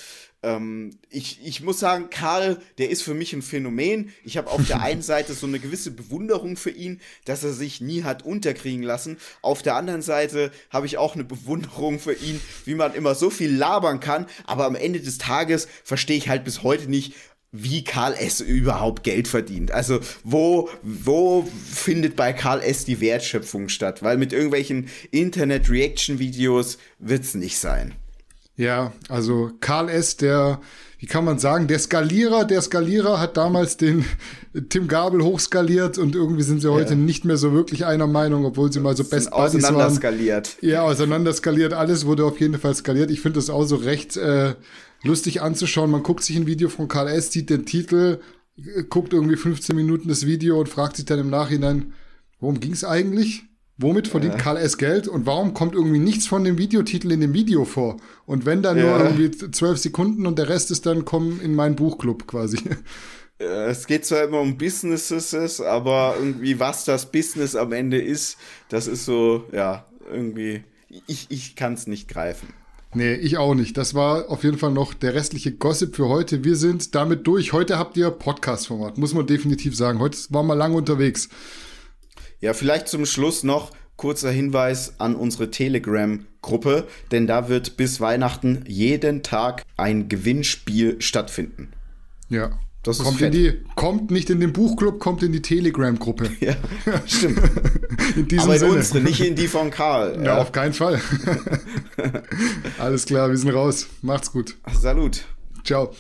Ähm, ich, ich muss sagen, Karl, der ist für mich ein Phänomen. Ich habe auf der einen Seite so eine gewisse Bewunderung für ihn, dass er sich nie hat unterkriegen lassen. Auf der anderen Seite habe ich auch eine Bewunderung für ihn, wie man immer so viel labern kann, aber am Ende des Tages verstehe ich halt bis heute nicht, wie Karl S. überhaupt Geld verdient. Also wo, wo findet bei Karl S. die Wertschöpfung statt? Weil mit irgendwelchen Internet-Reaction-Videos wird's nicht sein. Ja, also Karl S., der, wie kann man sagen, der Skalierer, der Skalierer hat damals den Tim Gabel hochskaliert und irgendwie sind sie heute ja. nicht mehr so wirklich einer Meinung, obwohl sie mal so Best Buddies waren. skaliert. Ja, auseinander skaliert. Alles wurde auf jeden Fall skaliert. Ich finde das auch so recht äh, lustig anzuschauen. Man guckt sich ein Video von Karl S., sieht den Titel, guckt irgendwie 15 Minuten das Video und fragt sich dann im Nachhinein, worum ging es eigentlich? Womit verdient ja. Karl S. Geld und warum kommt irgendwie nichts von dem Videotitel in dem Video vor? Und wenn dann ja. nur irgendwie zwölf Sekunden und der Rest ist dann kommen in meinen Buchclub quasi. Es geht zwar immer um Businesses, aber irgendwie was das Business am Ende ist, das ist so, ja, irgendwie, ich, ich kann es nicht greifen. Nee, ich auch nicht. Das war auf jeden Fall noch der restliche Gossip für heute. Wir sind damit durch. Heute habt ihr Podcast-Format, muss man definitiv sagen. Heute waren wir lange unterwegs. Ja, vielleicht zum Schluss noch kurzer Hinweis an unsere Telegram-Gruppe, denn da wird bis Weihnachten jeden Tag ein Gewinnspiel stattfinden. Ja, Das kommt, fett. in die, kommt nicht in den Buchclub, kommt in die Telegram-Gruppe. Ja, stimmt. In diesem Aber in Sinne. unsere, nicht in die von Karl. Ja, auf keinen Fall. Alles klar, wir sind raus. Macht's gut. Salut. Ciao.